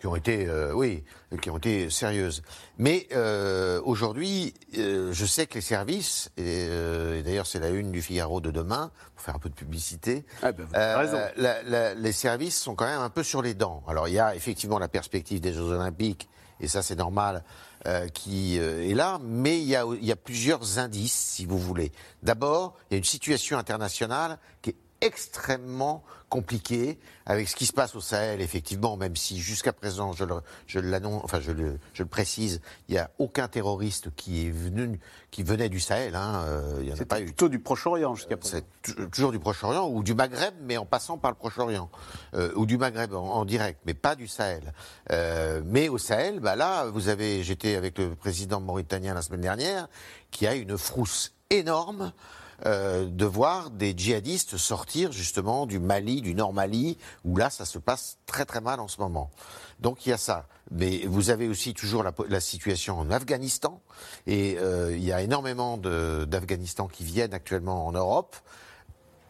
qui ont été, oui, qui ont été sérieuses. Mais aujourd'hui, je sais que les services, et, d'ailleurs c'est la une du Figaro de demain, pour faire un peu de publicité, ah ben, raison. les services sont quand même un peu sur les dents. Alors il y a effectivement la perspective des Jeux Olympiques, et ça c'est normal, euh, qui euh, est là, mais il y, a, il y a plusieurs indices, si vous voulez. D'abord, il y a une situation internationale qui est extrêmement compliqué avec ce qui se passe au Sahel, effectivement, même si jusqu'à présent, je le, je l'annonce, enfin je le, je le précise, il n'y a aucun terroriste qui est venu, qui venait du Sahel. Hein, euh, il y en a pas eu. Plutôt du Proche-Orient jusqu'à présent. C'est toujours du Proche-Orient ou du Maghreb, mais en passant par le Proche-Orient euh, ou du Maghreb en, direct, mais pas du Sahel. Euh, mais au Sahel, bah là, vous avez, j'étais avec le président mauritanien la semaine dernière, qui a une frousse énorme euh, de voir des djihadistes sortir justement du Mali, du Nord Mali, où là ça se passe très très mal en ce moment. Donc il y a ça. Mais vous avez aussi toujours la, situation en Afghanistan, et euh, il y a énormément d'Afghanistan qui viennent actuellement en Europe.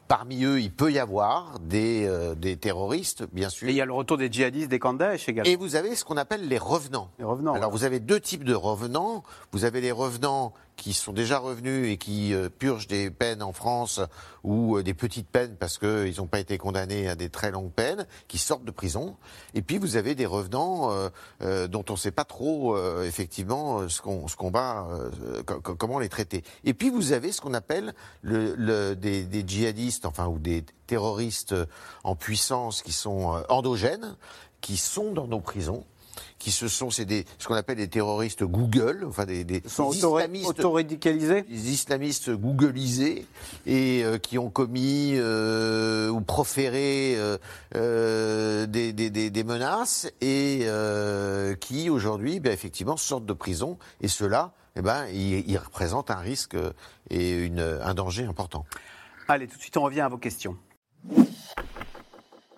Parmi eux, il peut y avoir des, euh, des terroristes, bien sûr. Et il y a le retour des djihadistes, des candidats également. Et vous avez ce qu'on appelle les revenants. Les revenants. Alors vous avez deux types de revenants. Vous avez les revenants qui sont déjà revenus et qui euh, purgent des peines en France ou euh, des petites peines parce qu'ils n'ont pas été condamnés à des très longues peines, qui sortent de prison. Et puis vous avez des revenants euh, dont on ne sait pas trop effectivement ce qu'on ce va, comment les traiter. Et puis vous avez ce qu'on appelle le, des, des, djihadistes, enfin ou des terroristes en puissance qui sont endogènes, qui sont dans nos prisons qui se sont, c'est des, ce qu'on appelle des terroristes Google, enfin des, des, sont islamistes, auto-radicalisés, des islamistes googlisés et euh, qui ont commis euh, ou proféré euh, des, des, menaces et qui aujourd'hui, ben, effectivement, sortent de prison et ceux-là, eh ben, ils, ils, représentent un risque et une, un danger important. Allez, tout de suite, on revient à vos questions.